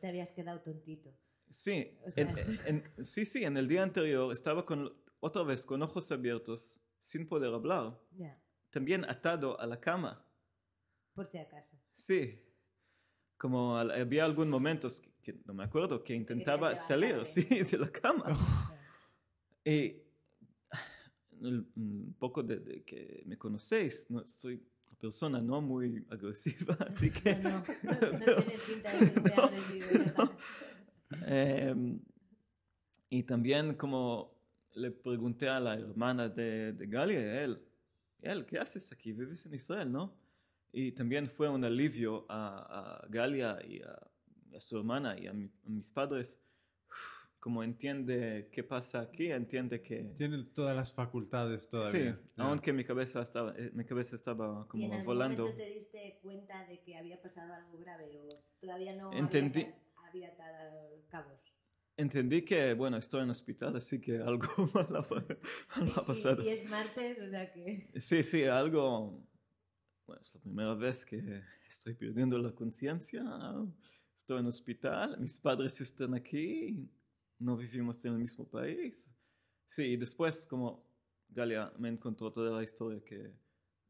te habías quedado tontito. Sí, O sea- en- en- sí, sí, en el día anterior estaba con, otra vez con ojos abiertos, sin poder hablar. Ya, También atado a la cama. por si acaso. Sí. Como al- había algún momentos que, que no me acuerdo que intentaba salir, sí, de la cama. y el- un poco de, de que me conocéis, no, soy una persona no muy agresiva, así que No, no, no, no tienes pinta de ser muy agresivo, Em, y también como le pregunté a la hermana de, de Galia, él, él, ¿qué haces aquí? Vives en Israel, ¿no? Y también fue un alivio a, a Galia y a, a, su hermana y a, mi, a mis padres como entiende qué pasa aquí, entiende que... Tiene todas las facultades todavía. Sí, aunque mi cabeza estaba, eh, mi cabeza estaba como ¿Y en algún volando. momento te diste cuenta de que había pasado algo grave o todavía no Entendí. Había atado cabos? Entendí que, bueno, estoy en hospital, así que algo mal ha, mal ha pasado. Y, y, es martes, o sea que... Sí, sí, algo... Bueno, es la primera vez que estoy perdiendo la conciencia. Estoy en hospital, mis padres están aquí, no vivimos en el mismo país. Sí, y después, como Galia me encontró toda la historia que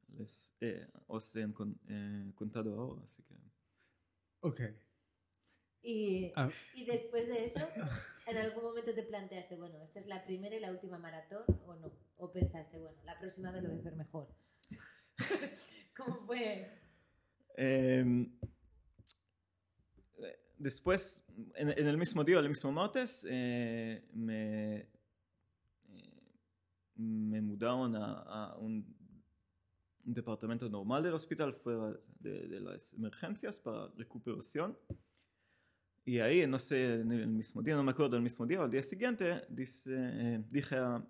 les eh, os he eh, contado ahora, así que... Ok. Y, ah. y, después de eso, ¿en algún momento te planteaste, bueno, esta es la primera y la última maratón o no? ¿O pensaste, bueno, la próxima vez lo voy a hacer mejor? ¿Cómo fue? Eh, después, en, en, el mismo día, el mismo martes, eh, me, eh, me mudaron a, a un, un, departamento normal del hospital fuera de, de, las emergencias para recuperación. Y ahí, no sé, el mismo día, no me acuerdo del mismo día, al día siguiente, dice, eh, dije a,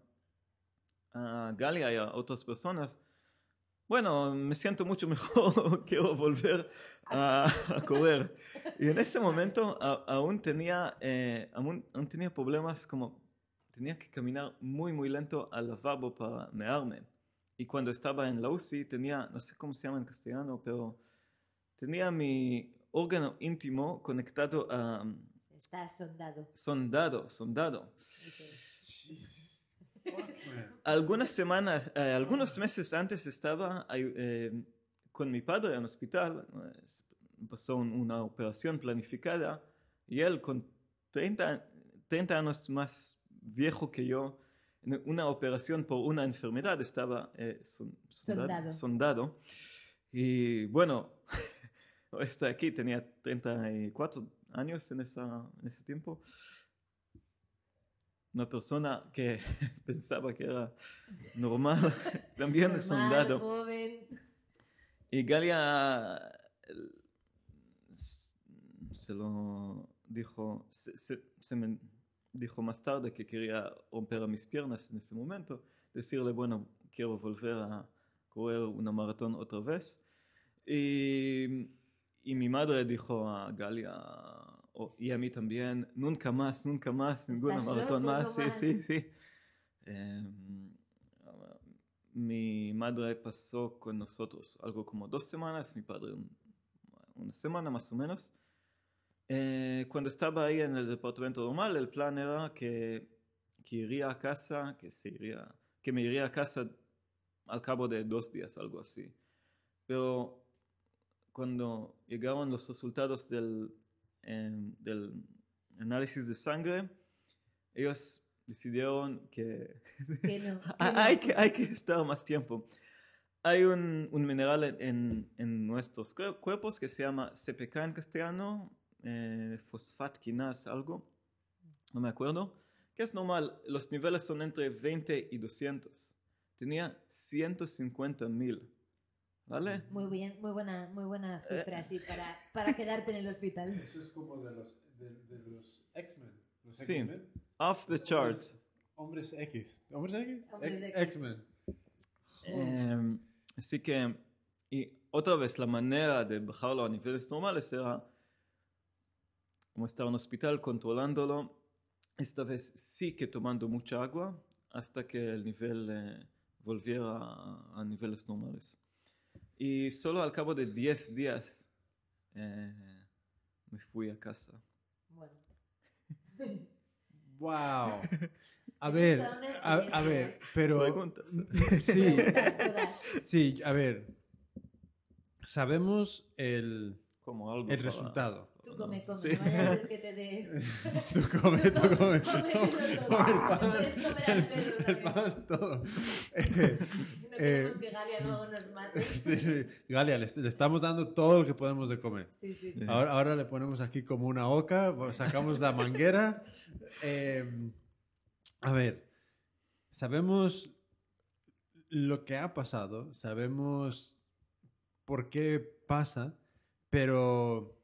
a Galia y a otras personas, bueno, me siento mucho mejor, quiero volver a, a, correr. Y en ese momento a, aún, tenía, eh, aún, aún, tenía problemas como, tenía que caminar muy, muy lento al lavabo para mearme. Y cuando estaba en la UCI tenía, no sé cómo se llama en castellano, pero tenía mi órgano íntimo conectado a... Está sondado. Sondado, sondado. Algunas semanas, eh, algunos meses antes estaba eh, con mi padre en el hospital, pasó un, una operación planificada y él con 30, 30 años más viejo que yo, en una operación por una enfermedad estaba eh, son, sondado, sondado. Y bueno, estoy aquí, tenía 34 años en, esa, en ese tiempo una persona que pensaba que era normal, también normal, es soldado. Joven. Y Galia se lo dijo, se, se, se, me dijo más tarde que quería romper a mis piernas en ese momento, decirle, bueno, quiero volver a correr una maratón otra vez. Y, y mi madre dijo a Galia, Oh, y a mí también, nunca más, nunca más, ninguna maratón más, sí, sí, sí. Eh, mi madre pasó con nosotros algo como dos semanas, mi padre una semana más o menos. Eh, cuando estaba ahí en el departamento normal, el plan era que, que iría a casa, que, se iría, que me iría a casa al cabo de dos días, algo así. Pero cuando llegaron los resultados del eh, del análisis de sangre, ellos decidieron que, que, no, que hay, no. que hay que estar más tiempo. Hay un, un mineral en, en, nuestros cuerpos que se llama CPK en castellano, eh, fosfat quinaz, algo, no me acuerdo, que es normal, los niveles son entre 20 y 200. Tenía 150 mil. ¿Vale? Muy bien, muy buena, muy buena cifra, así, para, para quedarte en el hospital. Eso es como de los, de, de los X-Men. Sí, off the charts. Hombres X. ¿Hombres X? Hombres X-Men. Eh, así que, y otra vez, la manera de bajarlo a niveles normales era como estar en un hospital controlándolo, esta vez sí que tomando mucha agua hasta que el nivel eh, volviera a, a niveles normales. Y solo al cabo de 10 días eh, me fui a casa. Bueno. ¡Wow! A ver, a, a, ver, pero... Preguntas. Sí, sí, a ver. Sabemos el, Como algo el para- resultado. Tú come, come, Sí. no vaya a ser que te dé... Tú come, tú come. Cómetelo todo. Come el pan, puedes comer al perro el pan, todo. No queremos que Galia luego nos mate. Sí, Galia, le, le estamos dando todo lo que podemos de comer. Sí, sí. Ahora, ahora le ponemos aquí como una oca, sacamos la manguera. Eh, a ver, sabemos lo que ha pasado, sabemos por qué pasa, pero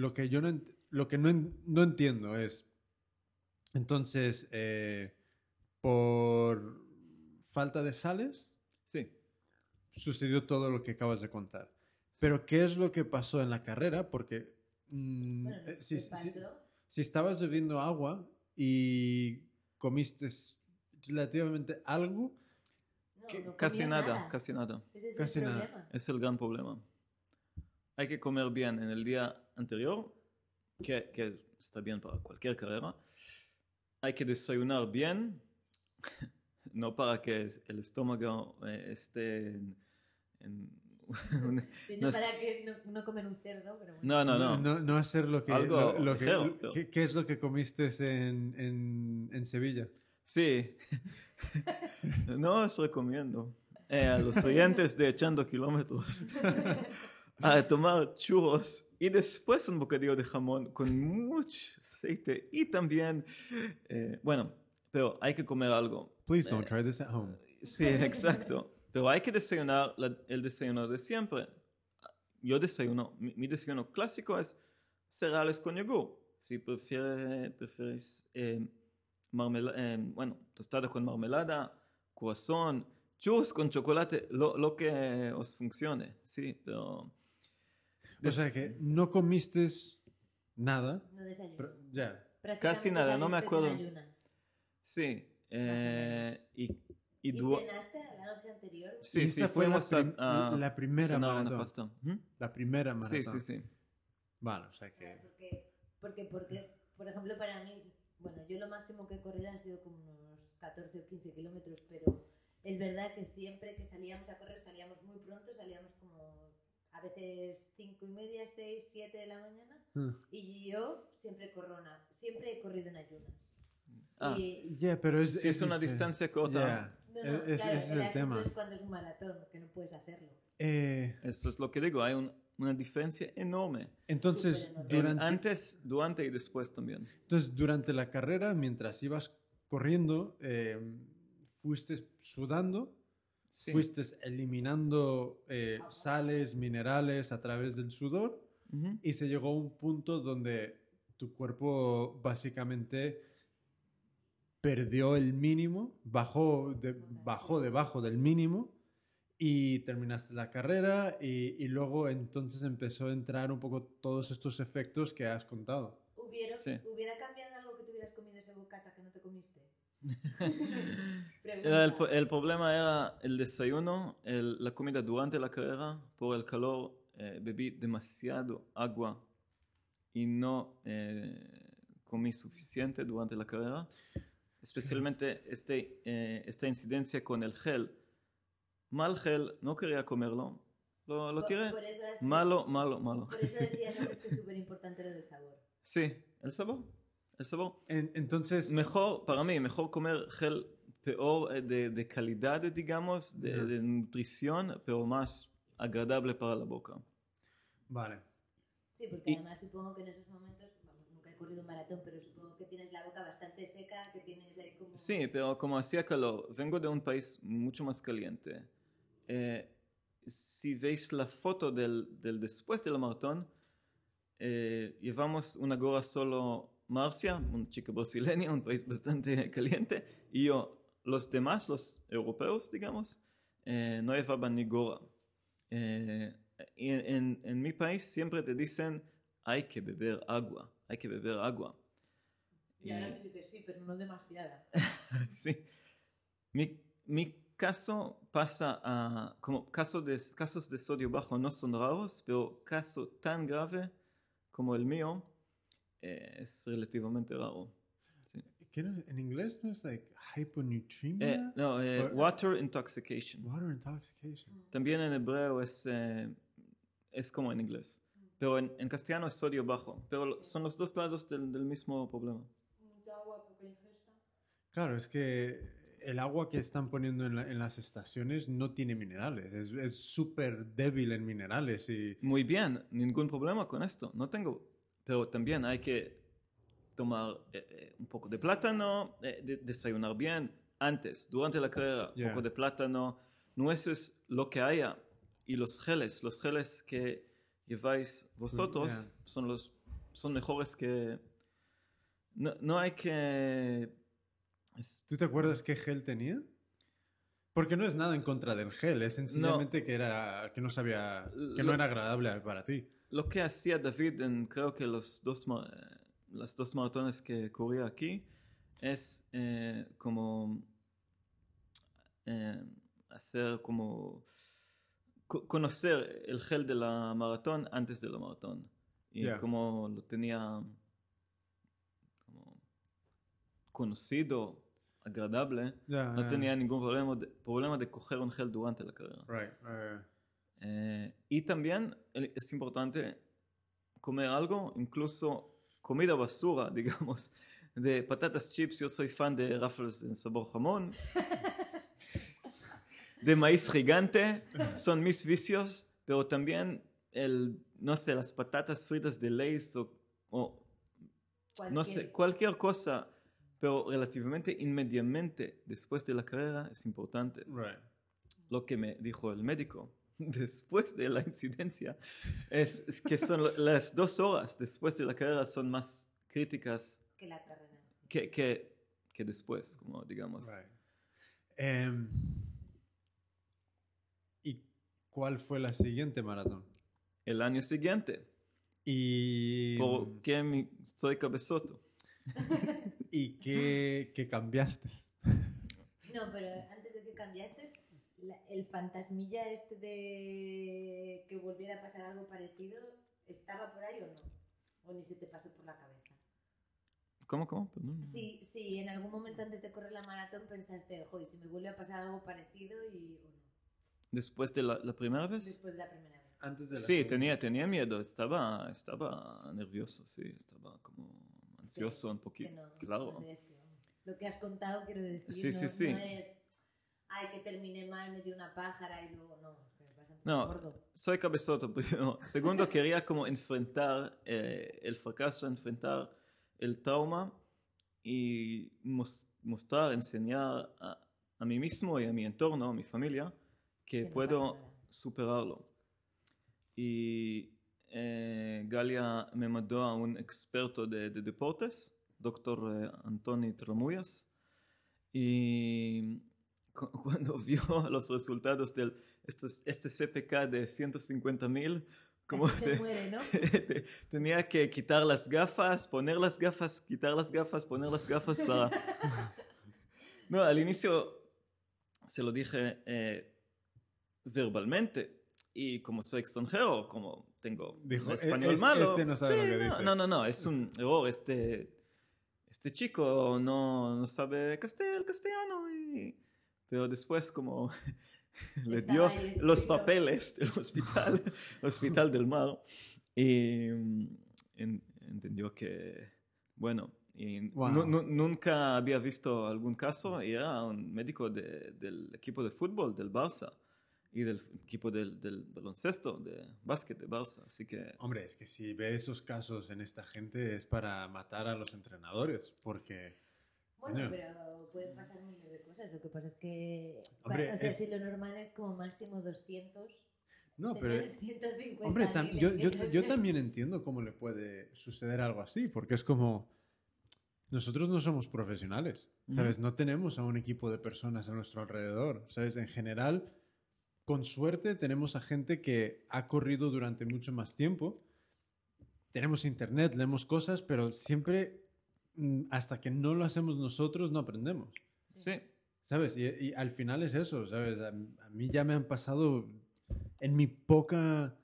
lo que yo no, lo que no, no entiendo es, entonces, eh, por falta de sales, Sí. sucedió todo lo que acabas de contar. Pero, ¿qué es lo que pasó en la carrera? Porque mm, Bueno, eh, ¿qué si, si- pasó? si estabas bebiendo agua y comiste relativamente algo, No, no Casi comió nada, casi nada. Ese es casi el nada. problema. Es el gran problema. Hay que comer bien en el día anterior, que, que está bien para cualquier carrera. Hay que desayunar bien, no para que el estómago eh, esté en... en- Sino no es- para que no, no comer un cerdo, pero bueno. no, no, no. no, no hacer lo que... Algo lo- lo que- ligero, pero- ¿qué, qué es lo que comiste en, en, en Sevilla? Sí. no os recomiendo eh, a los oyentes de Echando Kilómetros a tomar churros y después un bocadillo de jamón con mucho aceite y también, eh, bueno, pero hay que comer algo. Please don't try this at home. Sí, exacto. Pero hay que desayunar la- el desayuno de siempre. Yo desayuno, mi, mi desayuno clásico es cereales con yogur. Si prefiere, prefieres eh, marmela- eh, bueno, tostada con marmelada, croissant, churros con chocolate, lo, lo que os funcione, sí, pero... O sea que no comiste nada. No desayuno. pero- ya. Casi nada, no me acuerdo. Sí, eh, y, y ¿Y cenaste la noche anterior? Sí, sí, esta fue la fuimos a, prim- a la primera una maratón. ¿Mm? La primera Sí, maratón. sí, sí. Vale, o sea que... Porque, porque, porque, por ejemplo, para mí, bueno, yo lo máximo que he corrido han sido como unos 14 o 15 kilómetros, pero es verdad que siempre que salíamos a correr salíamos muy pronto, salíamos como a veces 5 y media, 6, 7 de la mañana, Hmm. y yo siempre corro na- siempre he corrido en ayunas. Ah. Y, Ya, pero es... Si es una diferente. distancia corta. Ya, no, no, es- claro, ese es el el tema. es cuando es un maratón, que no puedes hacerlo. Eh, Eso es lo que digo, hay un- una diferencia enorme. entonces, enorme. En durante, antes, durante y después también. entonces, durante la carrera, mientras ibas corriendo, eh, fuiste sudando, Sí. fuiste eliminando eh, sales, minerales a través del sudor Ujú. y se llegó a un punto donde tu cuerpo básicamente perdió el mínimo, bajó, de- bajó debajo del mínimo y terminaste la carrera y, y luego entonces empezó a entrar un poco todos estos efectos que has contado. ¿Hubieron- Sí. ¿Hubiera cambiado algo que te hubieras comido ese bocata que no te comiste? El, el problema era el desayuno, el- la comida durante la carrera. Por el calor eh, bebí demasiado agua y no eh, comí suficiente durante la carrera. Especialmente este, eh, esta incidencia con el gel. Mal gel, no quería comerlo. Lo, lo Por- tiré. por es- Malo, malo, malo. Por eso decías que es súper importante lo del sabor. Sí, el sabor. El sabor. En- entonces, Mejor, para mí, mejor comer gel peor eh, de, de calidad, digamos, de, de nutrición, pero más agradable para la boca. vale. Sí, porque Y- además supongo que en esos momentos, vamos, nunca he corrido un maratón, pero supongo que tienes la boca bastante seca, que tienes ahí como... Sí, pero como hacía calor, vengo de un país mucho más caliente. Eh, si veis la foto del, del después del maratón, eh, llevamos una gorra solo Marcia, una chica brasileña, un país bastante caliente, y yo, los demás, los europeos, digamos, eh, no llevaban ni gorra. Eh, en, en- en mi país siempre te dicen, hay que beber agua, hay que beber agua. Y ahora dices, sí, pero no demasiada. sí. Mi, mi caso pasa a, como caso de, casos de sodio bajo no son raros, pero caso tan grave como el mío eh, es relativamente raro. Sí. ¿Qué no- en inglés no es like Eh, hyponatremia? no, eh, Or- water intoxication. Water intoxication. También en hebreo es, eh, es como en inglés. Pero en, en castellano es sodio bajo. Pero son los dos lados del, del mismo problema. Claro, es que el agua que están poniendo en, la- en las estaciones no tiene minerales. Es es súper débil en minerales y... Muy bien, ningún problema con esto, no tengo. Pero también hay que tomar eh, eh, un poco de plátano, eh, de- desayunar bien, antes, durante la carrera, Yeah. poco de plátano, nueces, lo que haya, y los geles, los geles que lleváis vosotros Yeah. son los son mejores que no, no hay que es- ¿Tú te acuerdas qué gel tenía? Porque no es nada en contra del gel, es sencillamente que era que no sabía que no era agradable para ti. Lo que hacía David en creo que los dos las dos maratones que corría aquí es eh, como eh, hacer como co- conocer el gel de la maratón antes de la maratón. Y como lo tenía como conocido agradable no tenía ningún problema de, problema de coger un gel durante la carrera. Right, right. Eh, y también el- es importante comer algo, incluso comida basura, digamos, de patatas chips. Yo soy fan de Raffles en sabor jamón. De maíz gigante, son mis vicios, pero también el, no sé, las patatas fritas de Lay's o, o no sé, cualquier cosa, pero relativamente inmediatamente después de la carrera es importante Right. lo que me dijo el médico después de la incidencia es, es que son las dos horas después de la carrera son más críticas Que la carrera que, que, que después, como digamos. Right. Em, ¿Y cuál fue la siguiente maratón? El año siguiente, ¿Y, porque mi, soy cabezoto. ¿y qué, qué cambiaste? No, pero antes de que cambiaste, la- el fantasmilla este de que volviera a pasar algo parecido, ¿estaba por ahí o no? ¿O ni se te pasó por la cabeza? ¿Cómo, cómo? Perdón. Sí, sí, en algún momento antes de correr la maratón pensaste, joder, si me vuelve a pasar algo parecido y o no, Después de la, la primera vez. después de la primera vez. Antes de la Sí, tenía, tenía miedo, estaba, estaba nervioso, sí, estaba como ansioso un poquito. no, claro. no sé, es que lo que has contado, quiero decir, Sí, no, sí, sí. no es, ay, que terminé mal, me dio una pájara y luego, no, No. gordo. soy cabezoto primero. Segundo, quería como enfrentar eh, el fracaso, enfrentar el trauma y mos- mostrar, enseñar a, a mí mismo y a mi entorno, a mi familia, que puedo superarlo. Y eh, Galia me mandó a un experto de, de deportes, doctor eh, Antoni Tramuyas, y cuando vio los resultados del este, este CPK de 150 mil, como se de- muere, ¿no? tenía que quitar las gafas, poner las gafas, quitar las gafas, poner las gafas para... No, al inicio se lo dije eh, verbalmente y como soy extranjero, como tengo Dijo, un español "E- es- malo... este no sabe lo que no, dice". No, no, no, es un error, este... Este chico no, no sabe castel- castellano y... Pero después como le dio los papeles del hospital, hospital del mar, y mm, en- entendió que, bueno, y Wow. nu- nu- nunca había visto algún caso y era un médico de- del equipo de fútbol del Barça y del equipo del, del baloncesto, de básquet de Barça, así que... Hombre, es que si ve esos casos en esta gente es para matar a los entrenadores, porque... Bueno, pero pueden pasar miles de cosas. Lo que pasa es que, Hombre, o sea, es- si lo normal es como máximo 200, No, pero... tener 150 Hombre, tam- yo, yo- empiezas yo a- también entiendo cómo le puede suceder algo así, porque es como, nosotros no somos profesionales, ¿sabes? No tenemos a un equipo de personas a nuestro alrededor, ¿sabes? En general, con suerte tenemos a gente que ha corrido durante mucho más tiempo, tenemos internet, leemos cosas, pero siempre, hasta que no lo hacemos nosotros, no aprendemos. Sí, ¿Sabes? Y, y al final es eso, ¿sabes? A, a mí ya me han pasado en mi poca,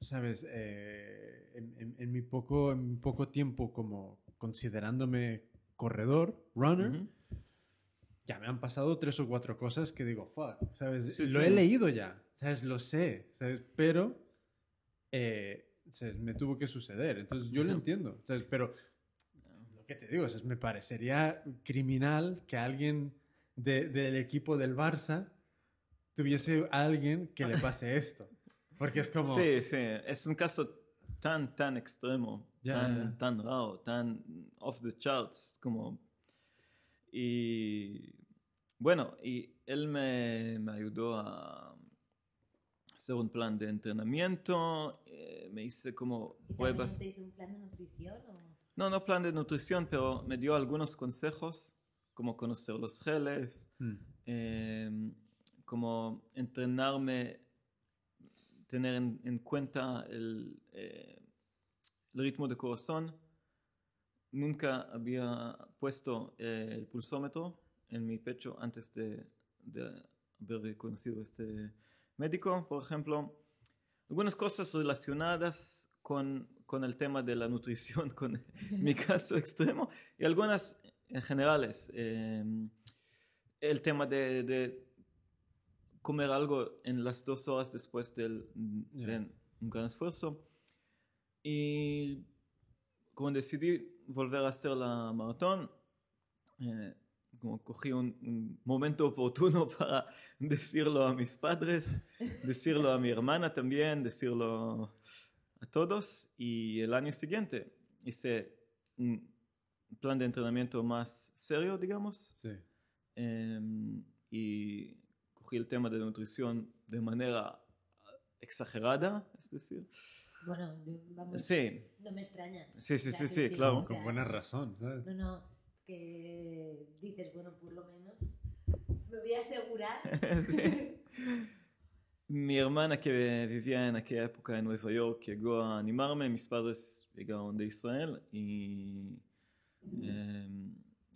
¿sabes? Eh, en, en- en mi poco, en mi poco tiempo como considerándome corredor, runner, ya me han pasado tres o cuatro cosas que digo, fuck, ¿sabes? Sí, lo sí. he leído ya, ¿sabes? Lo sé, ¿sabes? Pero eh, ¿sabes? me tuvo que suceder, entonces yo lo entiendo, ¿sabes? Pero que te digo, es, me parecería criminal que alguien de- del equipo del Barça tuviese a alguien que le pase esto. Porque es como... Sí, sí, es un caso tan, tan extremo, Ya, tan, tan raro, tan off the charts, como... Y bueno, y él me, me ayudó a hacer un plan de entrenamiento, eh, me hice como ¿Y también pruebas. te hizo un plan de nutrición? O... No, no plan de nutrición, pero me dio algunos consejos, como conocer los geles, Mm. eh, como entrenarme, tener en, en cuenta el, eh, el ritmo de corazón. Nunca había puesto eh, el pulsómetro en mi pecho antes de, de haber conocido a este médico, por ejemplo. Algunas cosas relacionadas con, con el tema de la nutrición, con mi caso extremo, y algunas en generales. eh, el tema de, de comer algo en las dos horas después del, de Ya. un gran esfuerzo. Y cuando decidí volver a hacer la maratón, eh, como cogí un, un momento oportuno para decirlo a mis padres, decirlo a mi hermana también, decirlo a todos. Y el año siguiente hice un plan de entrenamiento más serio, digamos. Sí. Em, y cogí el tema de nutrición de manera exagerada, es decir. Bueno, vamos, Sí, no me extraña. sí, sí, sí, sí, claro. Con buena razón, ¿sabes? No, no, que dices, bueno, por lo menos me voy a asegurar. Sí. Mi hermana que vivía en aquella época en Nueva York llegó a animarme, mis padres llegaron de Israel y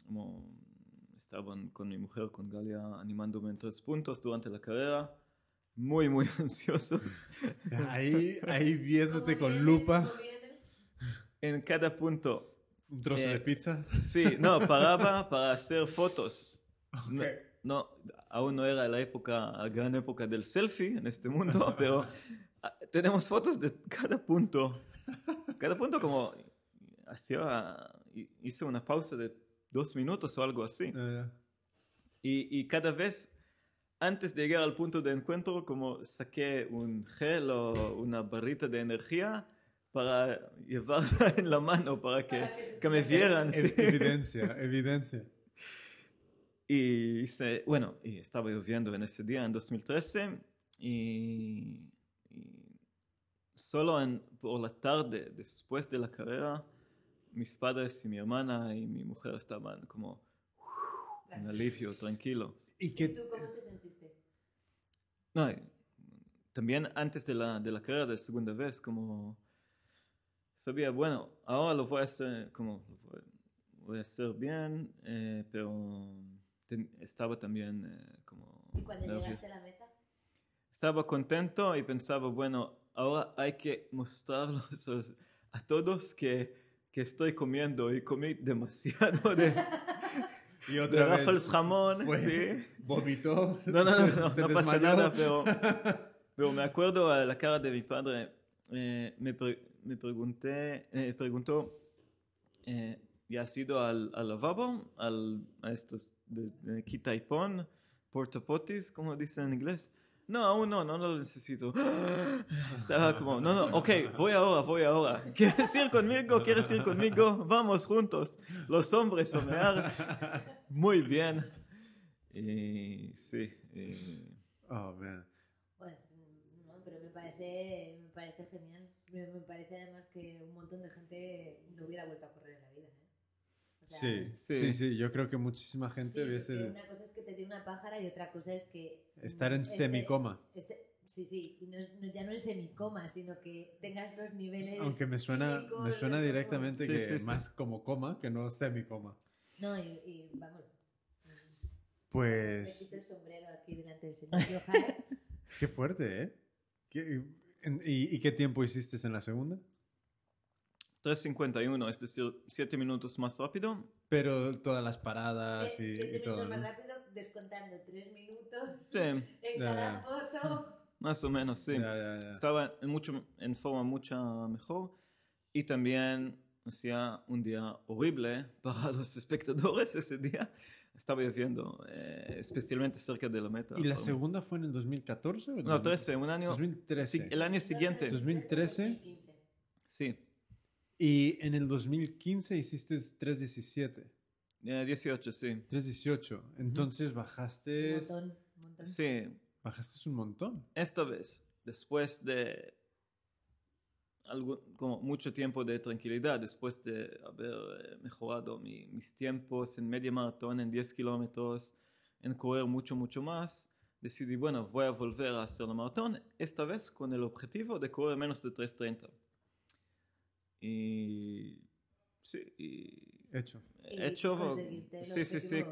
como estaban con mi mujer, con Galia, animándome en tres puntos durante la carrera, muy, muy ansiosos. Ahí, ahí viéndote ¿Cómo con viene? lupa. En cada punto un trozo Eh, de pizza. Sí, no, paraba para hacer fotos. No, no, aún no era la época, la gran época del selfie en este mundo, pero ah, tenemos fotos de cada punto. Cada punto como hacía, hice una pausa de dos minutos o algo así. Eh, Y, y cada vez, antes de llegar al punto de encuentro, como saqué un gel o una barrita de energía para llevarla en la mano para que, Para que me vieran. sí. ev- evidencia, evidencia. Y hice, bueno, y estaba lloviendo en ese día, en 2013, y, y solo en, por la tarde, después de la carrera, mis padres y mi hermana y mi mujer estaban como uf, en alivio, tranquilo. Y ¿Y que tú cómo te sentiste? No, y también antes de la, de la carrera de segunda vez, como sabía, bueno, ahora lo voy a hacer, como lo voy, voy a hacer bien, eh, pero ten- estaba también eh, como ¿Y cuando nervioso. llegaste a la meta? Estaba contento y pensaba, bueno, ahora hay que mostrarlos a- todos que, que estoy comiendo y comí demasiado de, y de otra vez Raffles jamón, fue- sí. vomitó. No, no, no, no, no pasa nada, pero, pero me acuerdo a la cara de mi padre. eh, me, pre- me pregunté, eh, preguntó, eh, ¿ya has ido al, al lavabo? Al, a estos de, de quita y pon, portapotis, como dicen en inglés? No, aún no, no lo necesito. Estaba como, no, no, ok, voy ahora, voy ahora. ¿Quieres ir conmigo? ¿Quieres ir conmigo? Vamos juntos, los hombres a mear. Muy bien. Y sí, y- Oh, man. Pues no, pero me parece, me parece genial. Me, me parece además que un montón de gente no hubiera vuelto a correr en la vida. Sí, Sí. sí, sí, yo creo que muchísima gente hubiese una cosa es que te dé una pájara y otra cosa es que... estar en este- semicoma. este- sí, sí, y no, no- ya no en semicoma, sino que tengas los niveles... Aunque me suena, me suena directamente Sí, que sí, sí. más como coma que no semicoma. No, y, y vamos, me Pues quito el sombrero aquí delante del señor qué fuerte, ¿eh? ¿Qué- en- y, y qué tiempo hiciste en la segunda? 3.51, es decir, 7 minutos más rápido. Pero todas las paradas Sie- y, siete y todo, minutos ¿no? más rápido, descontando tres minutos Sí, en Ya, cada ya. foto. más o menos, sí. Ya, ya, ya. Estaba en, mucho, en forma mucho mejor y también hacía un día horrible para los espectadores ese día. Estaba lloviendo, eh, especialmente cerca de la meta. ¿Y la segunda fue en el 2014 o No, el 13, un año. 2013. sí, el año siguiente. 2013. 2015. Sí, Y en el 2015 hiciste 317. Eh, 18, sí. 3.18. Entonces Un bajaste... montón, un montón. Sí, Bajaste un montón. esta vez, después de algo, como mucho tiempo de tranquilidad, después de haber eh, mejorado mi- mis tiempos en media maratón, en 10 kilómetros, en correr mucho, mucho más, decidí, bueno, voy a volver a hacer la maratón, esta vez con el objetivo de correr menos de 3.30. Y... Sí, y... Hecho. Y Hecho... conseguiste Sí, sí, sí.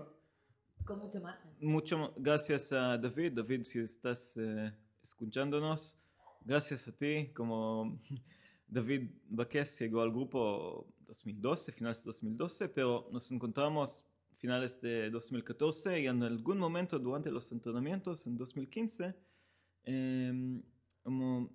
Con mucho margen. Mucho gracias a David. David, si estás eh, escuchándonos, gracias a ti. Como David Baquez llegó al grupo 2012, finales de 2012, pero nos encontramos finales de 2014 y en algún momento durante los entrenamientos en 2015 eh, como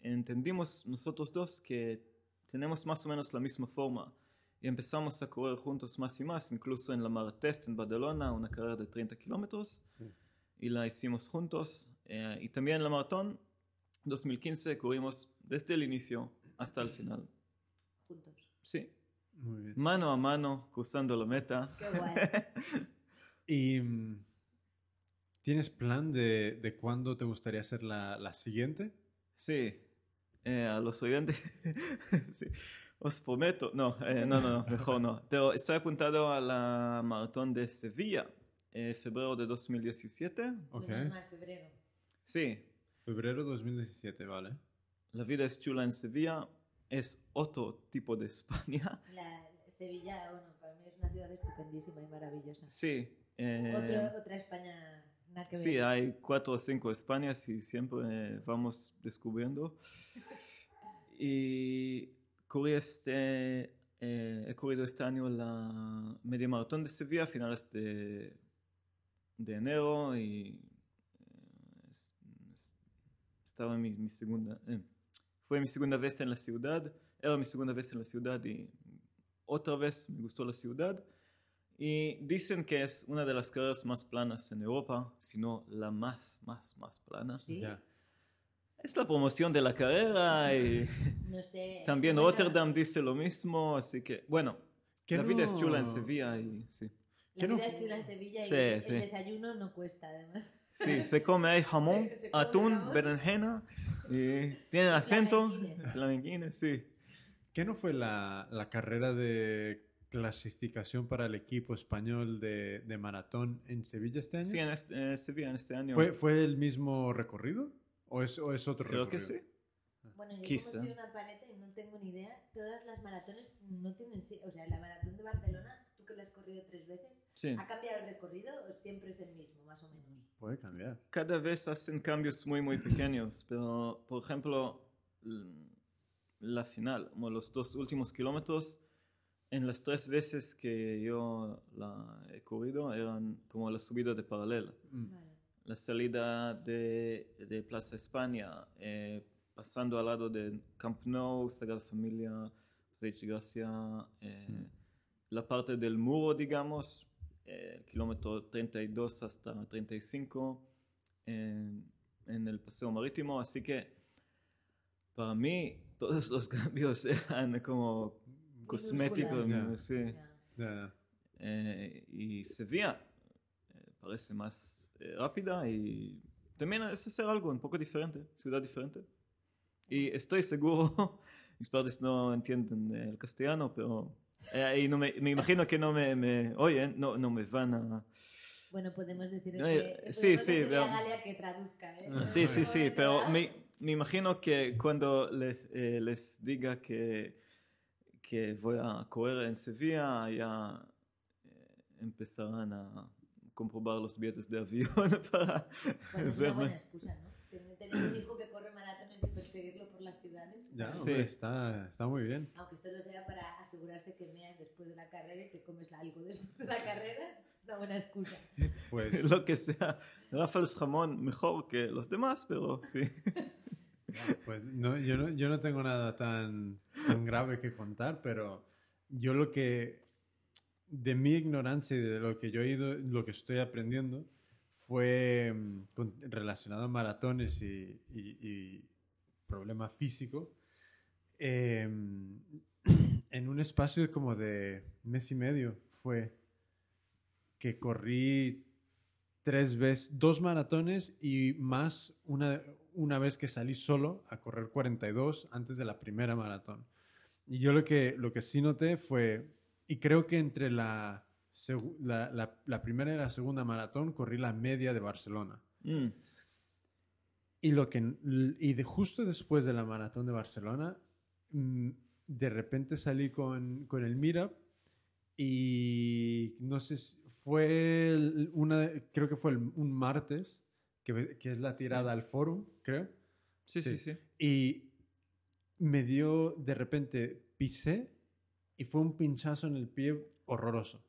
entendimos nosotros dos que tenemos más o menos la misma forma y empezamos a correr juntos más y más, incluso en la Maratest en Badalona, una carrera de 30 kilómetros, Sí. y la hicimos juntos. eh, y también en la maratón 2015 corrimos desde el inicio hasta el final. Juntos. Sí, Muy bien. mano a mano, cruzando la meta. Qué guay. ¿Y mm, tienes plan de, de cuándo te gustaría hacer la, la siguiente? Sí, eh, a los oyentes, sí. os prometo, no, eh, no, no, no, mejor no. Pero estoy apuntado a la maratón de Sevilla, eh, febrero de 2017. Ok. Febrero. Sí, Febrero 2017, vale. la vida es chula en Sevilla, es otro tipo de España. La Sevilla, bueno, para mí es una ciudad estupendísima y maravillosa. Sí, eh, Otro- otra España, nada que ver. sí, hay cuatro o cinco Españas y siempre eh, vamos descubriendo. Y corrí este, eh, he corrido este año la media maratón de Sevilla a finales de, de enero y eh, es- es- estaba mi, mi segunda, eh, fue mi segunda vez en la ciudad, era mi segunda vez en la ciudad y otra vez me gustó la ciudad. Y dicen que es una de las carreras más planas en Europa, si no la más, más, más plana. Sí, Ya. Es la promoción de la carrera y no sé. también Bueno, Rotterdam dice lo mismo, así que bueno, ¿Qué la vida es no- chula en Sevilla y sí. La ¿Qué no vida fu- es chula en Sevilla y Sí, el, sí. el desayuno no cuesta, además. Sí, se come ahí jamón, Se- se come atún, jamón. berenjena y tiene acento, Flamenquines. flamenquines, sí. ¿Qué no fue la, la carrera de clasificación para el equipo español de, de maratón en Sevilla este año? Sí, en este, eh, Sevilla en este año. ¿Fue, ¿Fue el mismo recorrido? ¿O es, o es otro Creo que recorrido? sí. Bueno, yo Quizá. como soy una paleta y no tengo ni idea, todas las maratones no tienen... O sea, la maratón de Barcelona, tú que la has corrido tres veces, Sí. ¿ha cambiado el recorrido o siempre es el mismo, más o menos? Puede cambiar. Cada vez hacen cambios muy, muy pequeños, pero por ejemplo, la final, como los dos últimos kilómetros, en las tres veces que yo la he corrido eran como la subida de paralela. Vale. La salida de, de Plaza España, eh, pasando al lado de Camp Nou, Sagrada Familia, de Gracia, eh, la parte del muro, digamos, eh, el kilómetro 32 hasta 35 en, en el paseo marítimo. Así que para mí todos los cambios eran como cosméticos. Ya. sí. Ya. Eh, y Sevilla eh, parece más eh, rápida y también es hacer algo un poco diferente, ciudad diferente. Y estoy seguro, mis padres no entienden el castellano, pero eh, y no me, me imagino que no me, me oyen, no, no me van a... Bueno, podemos decir No, que... sí, sí, a pero- Galia que traduzca, ¿eh? Sí, sí, sí, pero me, me imagino que cuando les, eh, les diga que, que voy a correr en Sevilla, ya eh, empezarán a comprobar los billetes de avión para Bueno, es una buena excusa, ¿no? Tener, un hijo que corre maratones y perseguirlo por las ciudades. Ya, Sí. está, está muy bien. Aunque solo sea para asegurarse que meas después de la carrera y te comes algo después de la carrera, es una buena excusa. Pues lo que sea. Rafael Jamón mejor que los demás, pero sí. Pues no, yo, no, yo no tengo nada tan, tan grave que contar, pero yo lo que, de mi ignorancia y de lo que yo he ido, lo que estoy aprendiendo, fue mm, con- relacionado a maratones y, y- y problema físico. em, en un espacio como de mes y medio fue que corrí tres veces, dos maratones y más una, una vez que salí solo a correr 42 antes de la primera maratón. Y yo lo que, lo que sí noté fue, y creo que entre la, la, la- la primera y la segunda maratón corrí la media de Barcelona. Mm. Y, lo que, y de justo después de la maratón de Barcelona, mm, de repente salí con, con el Meetup y no sé si fue una, creo que fue un martes, que, que es la tirada al forum, creo. Sí, sí, sí. Y me dio, de repente, pisé y fue un pinchazo en el pie horroroso.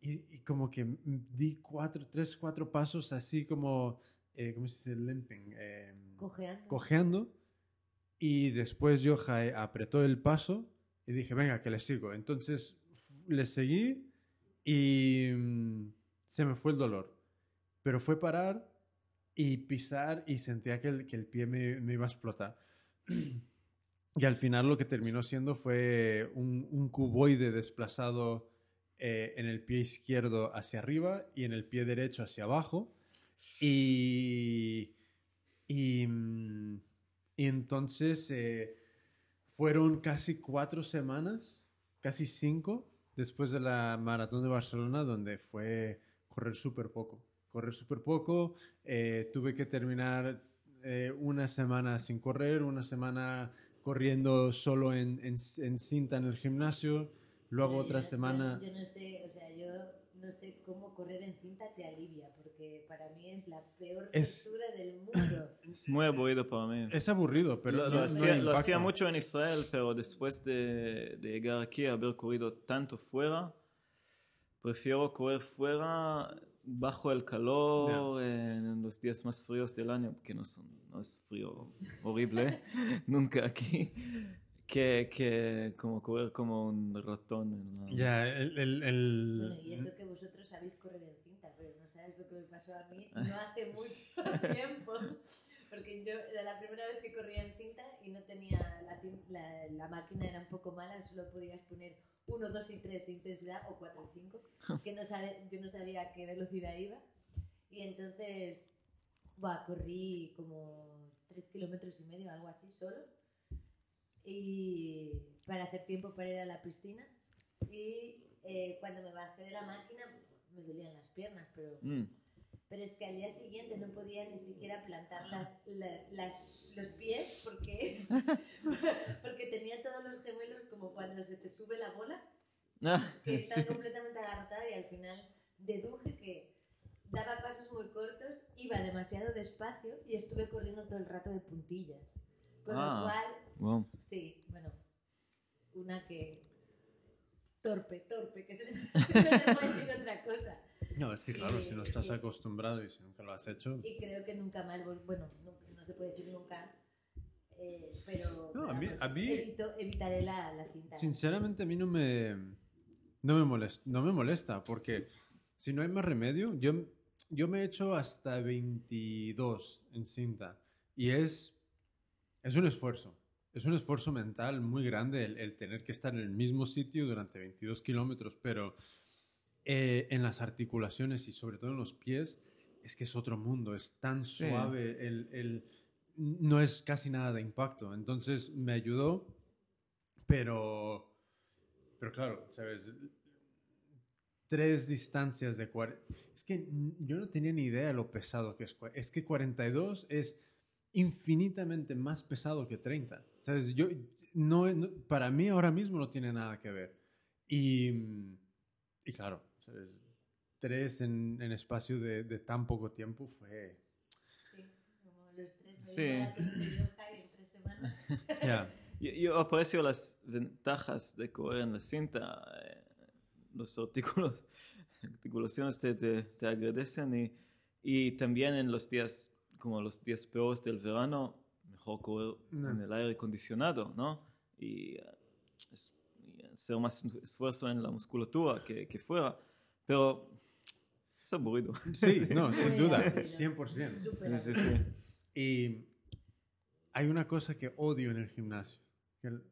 Y, y como que di cuatro, tres, cuatro pasos así como, eh, ¿cómo se dice? Limping. eh, Cojeando. cojeando. Y después Yoja apretó el paso y dije, venga, que le sigo. Entonces le seguí y mm, se me fue el dolor. Pero fue parar y pisar y sentía que el, que el pie me, me iba a explotar. Y al final lo que terminó siendo fue un, cuboide desplazado eh, en el pie izquierdo hacia arriba y en el pie derecho hacia abajo. Y, y, mm, entonces eh, fueron casi cuatro semanas, casi cinco, después de la maratón de Barcelona, donde fue correr súper poco. Correr súper poco, eh, tuve que terminar eh, una semana sin correr, una semana corriendo solo en, en, en cinta en el gimnasio, luego Pero otra yo- yo- semana... Yo, no sé, o sea, yo no sé cómo correr en cinta te alivia, porque para mí es la peor Es- textura del mundo. Es muy aburrido para mí. Es aburrido, pero lo, no- lo no hacía, lo hacía mucho en Israel, pero después de, de llegar aquí, haber corrido tanto fuera, prefiero correr fuera bajo el calor en los días más fríos del año, que no, son, no es frío horrible, nunca aquí, que, que como correr como un ratón. en la- Ya, el... el- el- Bueno, y eso que vosotros sabéis correr en cinta, pero no sabes lo que me pasó a mí no hace mucho tiempo, porque yo era la primera vez que corría en cinta y no tenía, la, la, la máquina era un poco mala, solo podías poner 1, 2 y 3 de intensidad o 4 y 5, que no sabe, yo no sabía a qué velocidad iba. Y entonces, buah, corrí como 3 kilómetros y medio, algo así, solo. Y para hacer tiempo para ir a la piscina. Y eh, cuando me bajé de la máquina me dolían las piernas, pero, Mm. Pero es que al día siguiente no podía ni siquiera plantar las, la- las, los pies porque, porque tenía todos los gemelos como cuando se te sube la bola Ah, que está sí. completamente agarrotada y al final deduje que daba pasos muy cortos, iba demasiado despacio y estuve corriendo todo el rato de puntillas. Con Ah. lo cual, Wow. sí, bueno, una que torpe, torpe, que se, no se puede decir otra cosa. No, es que claro, si no estás acostumbrado y si nunca lo has hecho... Y creo que nunca más, bueno, no, no se puede decir nunca, eh, pero No, a mí- a mí- evito- evitaré la, la cinta. Sinceramente a mí no me, no me, molesta, no me molesta porque si no hay más remedio, yo, yo me he hecho hasta 22 en cinta y es, es un esfuerzo. Es un esfuerzo mental muy grande el, el tener que estar en el mismo sitio durante 22 kilómetros, pero eh, en las articulaciones y sobre todo en los pies es que es otro mundo, es tan suave, el, el- no es casi nada de impacto. Entonces me ayudó, pero, pero claro, ¿sabes? Tres distancias de 40. Es que yo no tenía ni idea de lo pesado que es. Es que 42 es infinitamente más pesado que 30. ¿Sabes? Yo, no, no- para mí ahora mismo no tiene nada que ver. Y, y claro, ¿sabes? Tres en, en espacio de, de tan poco tiempo fue... Sí, como los tres Sí. en tres semanas. Yo, yo aprecio las ventajas de correr en la cinta. eh, los artículos, articulaciones te, te, te agradecen y, y también en los días, como los días peores del verano, mejor correr No. en el aire acondicionado, ¿no? Y, eh, es- y hacer más esfuerzo en la musculatura que, que fuera. Pero es aburrido. Sí, no, sin duda, aburrido. 100%. Súper Sí, sí, sí. Y hay una cosa que odio en el gimnasio. que el-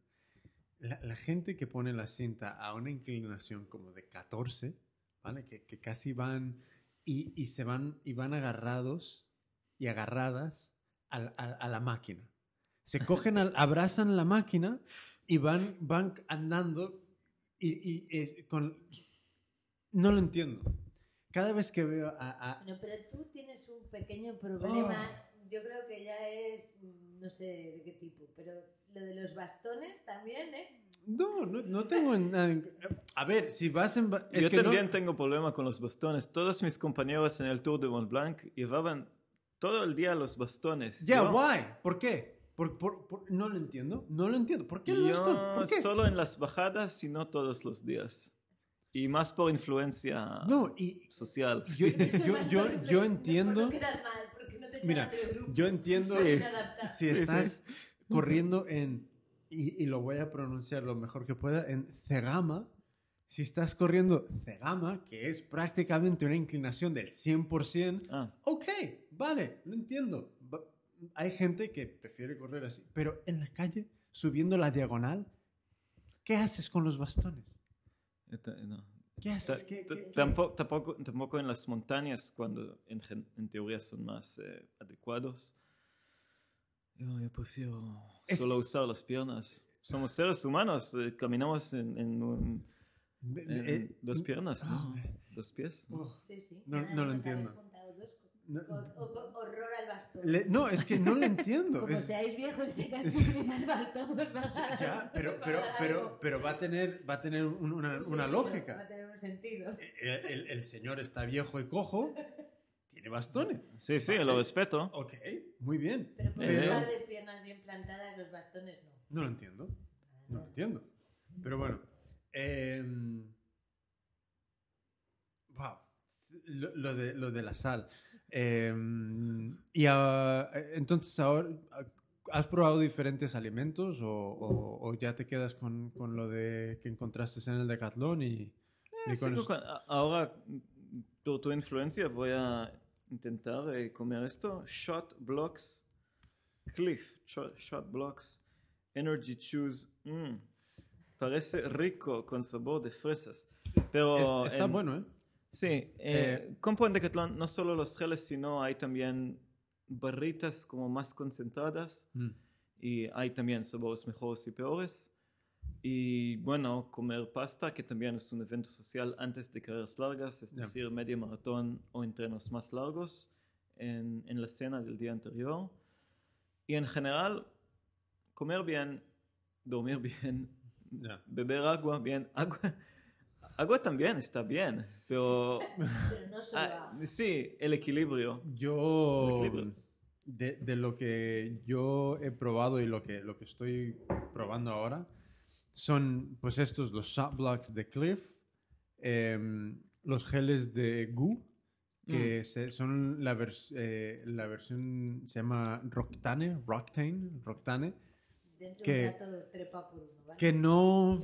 la, la gente que pone la cinta a una inclinación como de 14, ¿vale? Que, que casi van y, y se van y van agarrados y agarradas al- a, a la máquina. Se cogen, al- abrazan la máquina y van, van andando y, y es con... No lo entiendo. Cada vez que veo a... a- No, pero tú tienes un pequeño problema. Oh. Yo creo que ya es, no sé de qué tipo, pero lo de los bastones también, ¿eh? no, no, no tengo nada... en- A ver, si vas en... es Yo que no- también tengo problema con los bastones. Todos mis compañeros en el Tour de Mont Blanc llevaban todo el día los bastones. Ya, why? ¿Por qué? Por, por- por- no lo entiendo. No lo entiendo. ¿Por qué? Yo ¿Por qué? solo en las bajadas y no todos los días. Y más por influencia No, y social. yo, yo, yo, yo entiendo. no quedar mal, porque no te echaban Mira, del grupo. yo entiendo si estás corriendo en, y, y lo voy a pronunciar lo mejor que pueda, en Cegama, si estás corriendo Cegama, que es prácticamente una inclinación del 100%, Ah. ok, vale, lo entiendo. Hay gente que prefiere correr así, pero en la calle, subiendo la diagonal, ¿qué haces con los bastones? Esta- no. ¿Qué haces? ¿Qué- qué- Tampoco, tampoco, tampoco en las montañas, cuando en, en teoría son más eh, adecuados. Yo, yo prefiero Es solo usar las piernas. Somos seres humanos, eh, caminamos en, en un- en eh, dos piernas, ¿no? ah, Dos pies. ¿no? oh. Sí, sí. No- no lo entiendo. No- o- horror al bastón. Le- no, es que no lo entiendo. Como es- seáis viejos tengáis que el bastón, Ya, pero, pero, pero, pero va a tener, va a tener un- una, Un una sentido, Va a lógica. tener un sentido. El, el- el señor está viejo y cojo, tiene bastones. Sí, sí, lo respeto. Ok, muy bien. Pero por Eh. un par de piernas bien plantadas, los bastones no. No lo entiendo. No lo entiendo. Pero bueno. em, wow. Lo, lo de, lo de la sal. Em, y ah, entonces ahora, ¿has probado diferentes alimentos o, o- o ya te quedas con, con lo de que encontraste en el Decathlon y, y con eso? con- ahora, por tu influencia, voy a intentar eh, comer esto. Shot Blocks Cliff. Shot, shot Blocks Energy Chews. Mm. Parece rico, con sabor de fresas. Pero Es- está en- bueno, ¿eh? Sí, eh, compro en Decathlon no solo los geles, sino hay también barritas como más concentradas Mm. y hay también sabores mejores y peores. Y bueno, comer pasta, que también es un evento social antes de carreras largas, es Ya. decir, medio maratón o entrenos más largos en, en la cena del día anterior. Y en general, comer bien, dormir bien, Ya. beber agua bien. Agua, agua también está bien, pero Pero no solo ah, sí, el equilibrio. Yo, El equilibrio. de, de lo que yo he probado y lo que, lo que estoy probando ahora, son pues estos, los shot blocks de Cliff, em, los geles de Goo, que se- son la, vers- eh, la versión, se llama Roctane, Roctane, Roctane, Dentro que- de un trepa por uno, ¿vale? que no,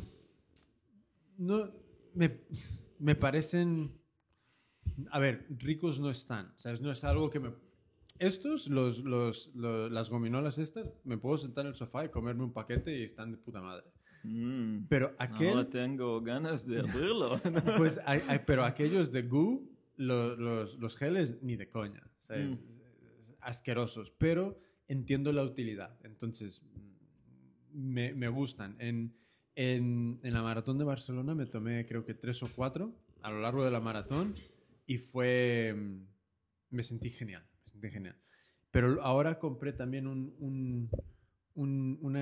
no me, me parecen, a ver, ricos no están, ¿sabes? No es algo que me... Estos, los, los, los- las gominolas estas, me puedo sentar en el sofá y comerme un paquete y están de puta madre. Mm, Pero aquel, Ahora tengo ganas de abrirlo. pues, hay- hay- pero aquellos de Goo, lo- los, los geles, ni de coña, ¿sabes? Mm. Asquerosos, pero entiendo la utilidad, entonces me, me gustan. En, en, la maratón de Barcelona me tomé creo que tres o cuatro a lo largo de la maratón y fue... mm, Me sentí genial, me sentí genial. Pero ahora compré también un, un, un,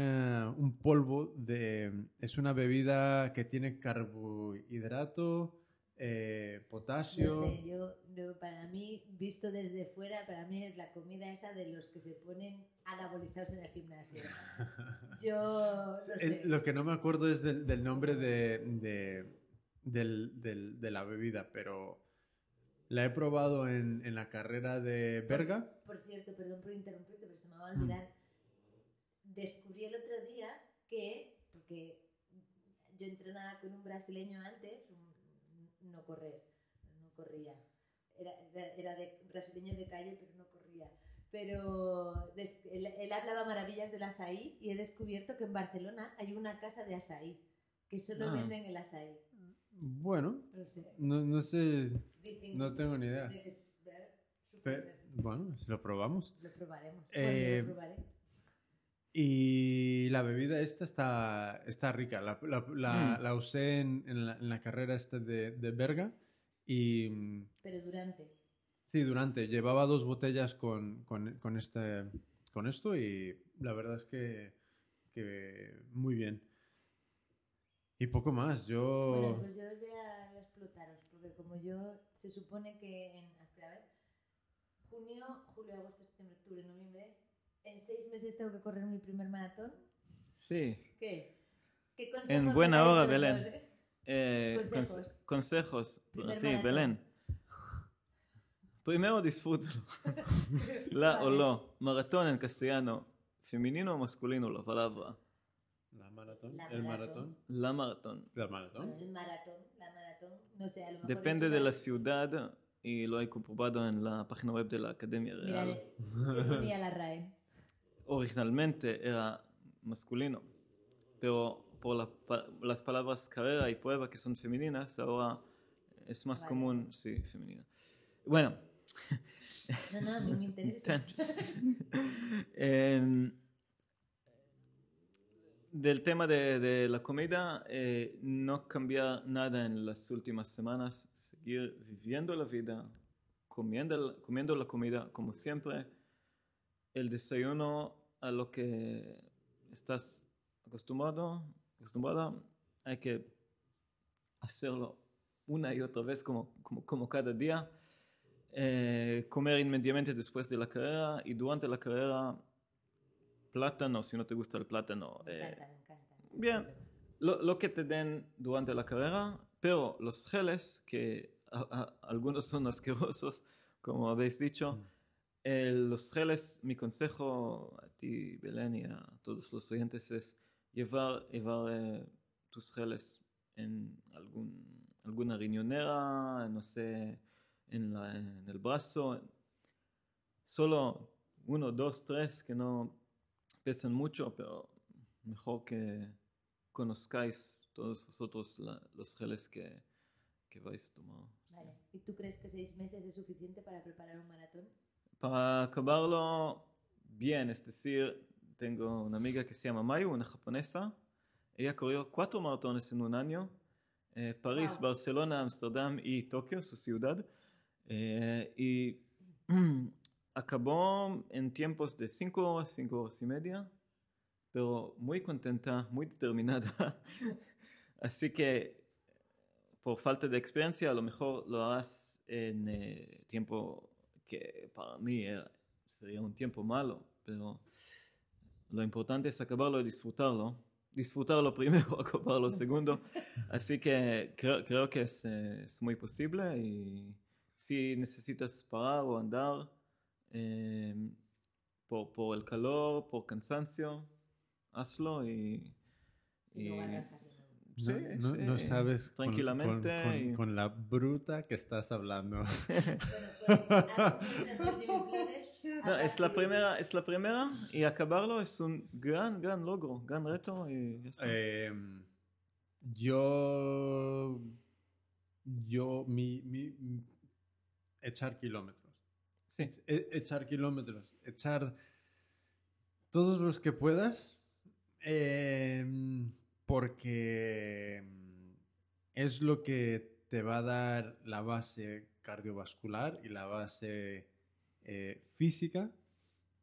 un polvo de... Es una bebida que tiene carbohidrato, eh, potasio... No sé, yo, yo, para mí, visto desde fuera, para mí es la comida esa de los que se ponen anabolizados en el gimnasio. Yo, no sé. Lo que no me acuerdo es del, del nombre de, de, del- del- de la bebida, pero la he probado en, en la carrera de Berga. Por cierto, perdón por interrumpirte, pero se me va a Mm. olvidar. Descubrí el otro día que, porque yo entrenaba con un brasileño antes, no correr, no corría. Era, era, era de, brasileño de calle, pero no corría. Pero des- él, él hablaba maravillas del asaí y he descubierto que en Barcelona hay una casa de asaí, que solo Ah. venden el asaí. Bueno, No sé. no, sé, no tengo ni idea. de que es ver- Pe- bueno, si lo probamos. Lo probaremos. Eh, Bueno, yo lo probaré. Y la bebida esta está, está rica. La, la- la- la usé en, en la, en la carrera esta de, de Berga y mm, Pero durante. sí, durante. Llevaba dos botellas con, con, con este, con esto y la verdad es que, que muy bien. Y poco más. Yo... Bueno, pues yo os voy a, explotaros, porque como yo, se supone que en, espera, a ver, junio, julio, agosto, septiembre, octubre, noviembre, en seis meses tengo que correr mi primer maratón. Sí. ¿Qué? ¿Qué consejos En buena hora, Belén. eh? Eh, cons- Consejos. consejos para ti. Belén. Primero disfrútalo. La o lo. Maratón en castellano. Femenino o masculino la palabra. La maratón. La el maratón. maratón. La maratón. La maratón. El maratón, la maratón, no sé, a lo mejor. Depende de la ciudad y lo he comprobado en la página web de la Academia Mira, Real. le ponía la RAE. Originalmente era masculino, pero por la las palabras carrera y prueba que son femeninas, ahora es más Vale. común, sí, femenina. Bueno, No, no, a mí me interesa. Em, del tema de, de la comida, eh, no cambiar nada en las últimas semanas, seguir viviendo la vida, comiendo, comiendo la comida como siempre, el desayuno a lo que estás acostumbrado, acostumbrada, hay que hacerlo una y otra vez como, como, como cada día. Eh, comer inmediatamente después de la carrera y durante la carrera plátano, si no te gusta el plátano. Me eh, encanta, me encanta. bien, lo, lo que te den durante la carrera, pero los geles, que a- a- algunos son asquerosos, como habéis dicho, eh, los geles, mi consejo a ti, Belén, y a todos los oyentes es llevar, llevar eh, tus geles en algún, alguna riñonera, no sé, en, la- en el brazo. Solo uno, dos, tres que no pesan mucho, pero mejor que conozcáis todos vosotros la- los geles que, que vais a tomar. sí. Vale. ¿Y tú crees que seis meses es suficiente para preparar un maratón? Para acabarlo bien, es decir, tengo una amiga que se llama Mayu, una japonesa. Ella corrió cuatro maratones en un año. eh, París, Wow. Barcelona, Ámsterdam y Tokio, su ciudad. Eh, y acabó en tiempos de cinco horas, cinco horas y media, pero muy contenta, muy determinada. Así que por falta de experiencia, a lo mejor lo harás en eh, tiempo que para mí era- sería un tiempo malo, pero lo importante es acabarlo y disfrutarlo. Disfrutarlo primero, acabarlo segundo. Así que creo, creo que es, eh, es muy posible y si necesitas parar o andar eh, por, por el calor, por cansancio, hazlo y... Y luego arrancas Sí, no, no- sí. no sabes Tranquilamente con, con- y- con la bruta que estás hablando. No, es la primera, es la primera y acabarlo es un gran, gran logro, gran reto y ya está. Em, yo. Yo. Mi, mi- mi- echar kilómetros. sí, E- echar kilómetros. Echar todos los que puedas. em, porque em, es lo que te va a dar la base cardiovascular y la base eh, física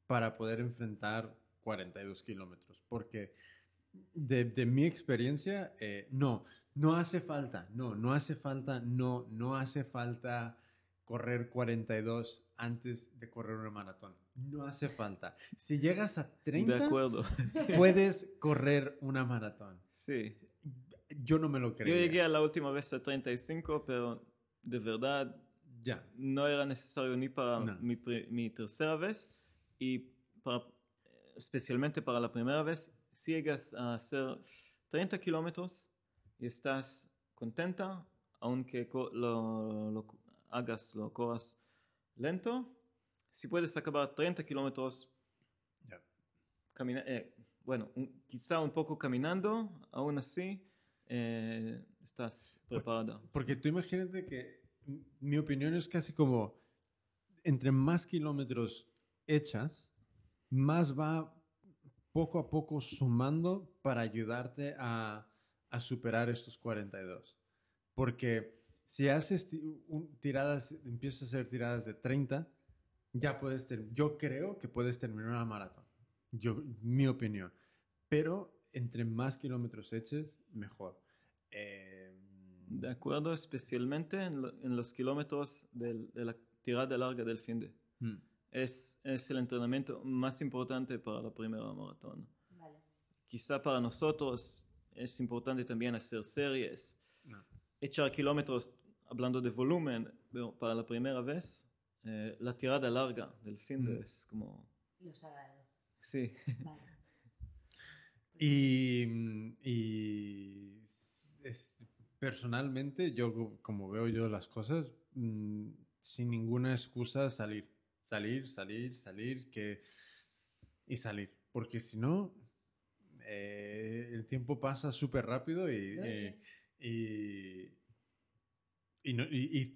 para poder enfrentar 42 kilómetros. Porque de, de mi experiencia, eh, no, no hace falta, no, no hace falta, no, no hace falta correr 42 antes de correr una maratón. No hace falta. Si llegas a 30, de acuerdo. puedes correr una maratón. Sí. Yo no me lo Yo creo. llegué a la última vez a 35, pero de verdad Ya. no era necesario ni para No. mi, mi tercera vez y para, especialmente para la primera vez, si llegas a hacer 30 kilómetros y estás contenta, aunque lo, lo hagas, lo corras lento, si puedes acabar 30 kilómetros, eh, bueno, un- quizá un poco caminando, aún así, eh, estás preparado. Porque tú imagínate que mi opinión es casi como entre más kilómetros echas, más va poco a poco sumando para ayudarte a, a superar estos 42. Porque si haces un- tiradas, empiezas a hacer tiradas de 30, ya puedes yo creo que puedes terminar una maratón. Yo, mi opinión. Pero entre más kilómetros eches, mejor. Eh, De acuerdo, especialmente en, lo- en los kilómetros del- de la tirada larga del fin de. mm. Es, es el entrenamiento más importante para la primera maratón. Vale. Quizá para nosotros es importante también hacer series, No. Echar kilómetros hablando de volumen, pero para la primera vez eh, la tirada larga del fin de Mm. es como... Lo sagrado. Sí, Vale. Y, y es- personalmente, yo co- como veo yo las cosas, mm, sin ninguna excusa salir, salir, salir, salir, que y salir, porque si no, eh, el tiempo pasa súper rápido y, No, eh, y, y, no- y- y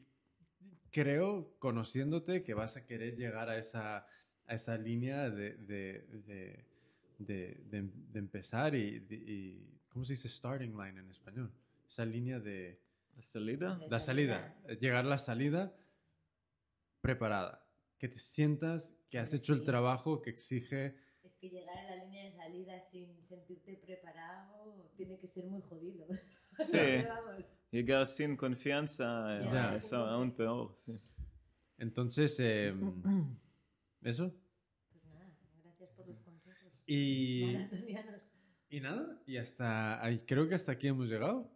creo, conociéndote, que vas a querer llegar a esa, a esa línea de, de, de, de, de- de empezar y, de- y- ¿Cómo se dice starting line en español? Esa línea de la salida. La salida. salida. Llegar a la salida preparada. Que te sientas que has Sí, hecho el trabajo que exige. Es que llegar a la línea de salida sin sentirte preparado tiene que ser muy jodido. Sí. Llegar sin confianza Ya. es aún peor. sí. Entonces, eh, eso. Pues nada, gracias por los consejos. Y, y nada, y hasta ahí, creo que hasta aquí hemos llegado.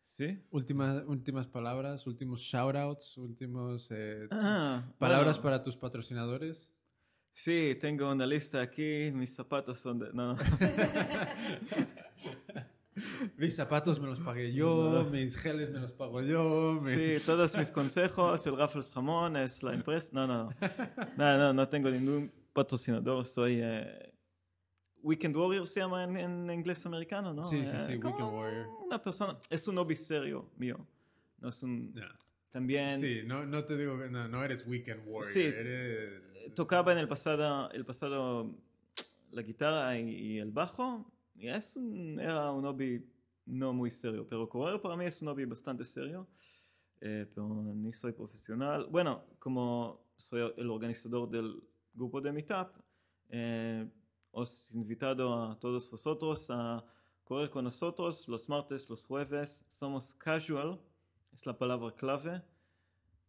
Sí. Últimas, últimas palabras, últimos shoutouts, últimos eh, Ah, palabras bueno. para tus patrocinadores. Sí, tengo una lista aquí. Mis zapatos son de. No, no. Mis zapatos me los pagué yo, mis geles me los pago yo. Sí, todos mis consejos. El Raffles Jamón es la empresa. No, no, no. No, no, no tengo ningún patrocinador. Soy. eh, Weekend Warrior se llama en, en inglés americano, ¿no? Sí, sí, Eh, sí, como Weekend Warrior. Una persona. Es un hobby serio mío. No es un. No. También. Sí, no, no te digo no, no eres Weekend Warrior. Sí. Eres... tocaba en el pasado, el pasado la guitarra y, y el bajo. Es un, era un hobby no muy serio, pero correr para mí es un hobby bastante serio. eh, pero ni soy profesional. Bueno, como soy el organizador del grupo de Meetup, eh, os invitado a todos vosotros a correr con nosotros los martes, los jueves. Somos casual, es la palabra clave.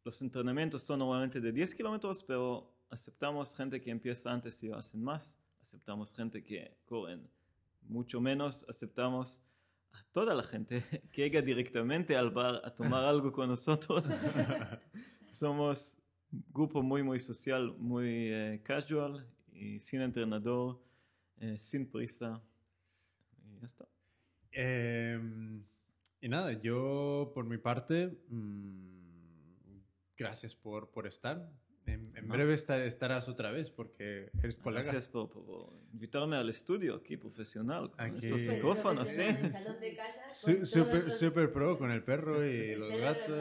Los entrenamientos son normalmente de 10 kilómetros, pero aceptamos gente que empieza antes y hacen más. Aceptamos gente que corren mucho menos. Aceptamos a toda la gente que llega directamente al bar a tomar algo con nosotros. Somos un grupo muy, muy social, muy eh, casual y sin entrenador, eh, sin prisa. Y ya está. Eh, y nada, yo por mi parte, mm, gracias por, por estar. En, en No. breve estar- estarás otra vez porque eres colega. Gracias por, por invitarme al estudio aquí profesional con Aquí. estos micrófonos, sí. Su- Super, los- super pro con el perro y los gatos.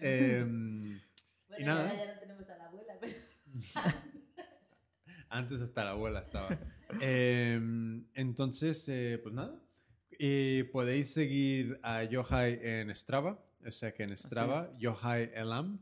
Em, Bueno, Y nada. ahora ya no tenemos a la abuela, pero... Antes hasta la abuela estaba. Em, entonces, eh, pues nada. Y podéis seguir a Yohai en Strava. O sea que en Strava, Yohai Elam.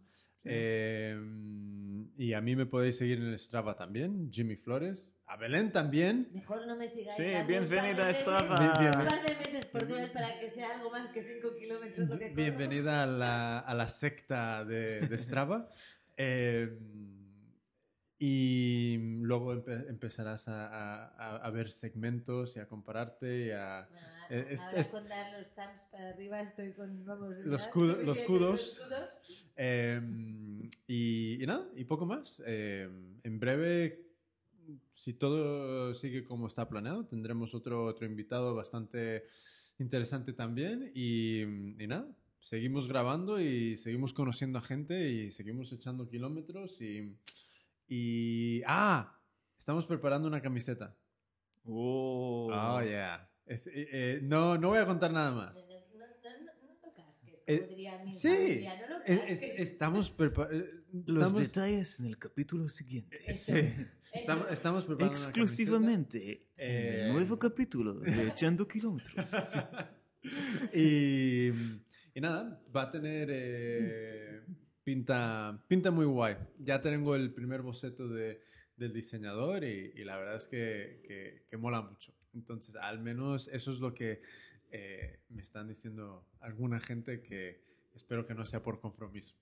Em, y a mí me podéis seguir en Strava también, Jimmy Flores. A Belén también. Mejor no me sigáis. Sí, bienvenida a Strava. Bien- bien- Un par de meses, por Dios, para que sea algo más que 5 kilómetros lo que. Bienvenida a la, a la secta de, de Strava. Em, y luego empe- empezarás a, a- a- ver segmentos y a compararte y a... Bueno, es- ahora es- con dar los thumbs para arriba estoy con, vamos, Los ya, cudo- suficiente los kudos. Em, y, y nada, y poco más. Em, en breve, si todo sigue como está planeado, tendremos otro, otro invitado bastante interesante también. Y, y nada, seguimos grabando y seguimos conociendo a gente y seguimos echando kilómetros. Y, y ah, estamos preparando una camiseta. Oh. Oh, yeah. Es- eh, eh, no, no voy a contar nada más. No, no, Eh, Como diría mi sí, familia, no lo es- creas es- que- estamos preparados. Los detalles en el capítulo siguiente. Eso, Sí. eso. Estamos, estamos preparando una Exclusivamente en Eh. el nuevo capítulo de Echando Kilómetros. camiseta. Y, y nada, va a tener eh, pinta, pinta muy guay. Ya tengo el primer boceto de, del diseñador y, y la verdad es que, que, que mola mucho. Entonces, al menos eso es lo que eh, me están diciendo alguna gente que espero que no sea por compromiso.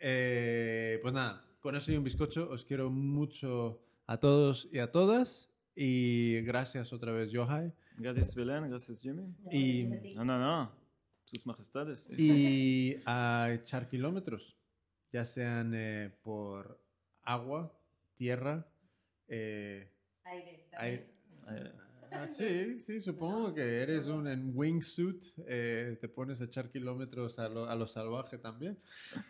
Eh, pues nada, con eso y un bizcocho, os quiero mucho a todos y a todas. Y gracias otra vez, Yohai. Gracias, Belén. Gracias, Jimmy. No, Y-. No, no, no. Sus majestades. Y a echar kilómetros, ya sean eh, por agua, tierra, eh, Aire, Ah, sí, sí, supongo que eres un en wingsuit, eh, te pones a echar kilómetros a lo, a lo salvaje también.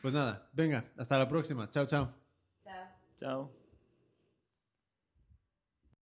Pues nada, venga, hasta la próxima. Chao, chao. Chao. chao.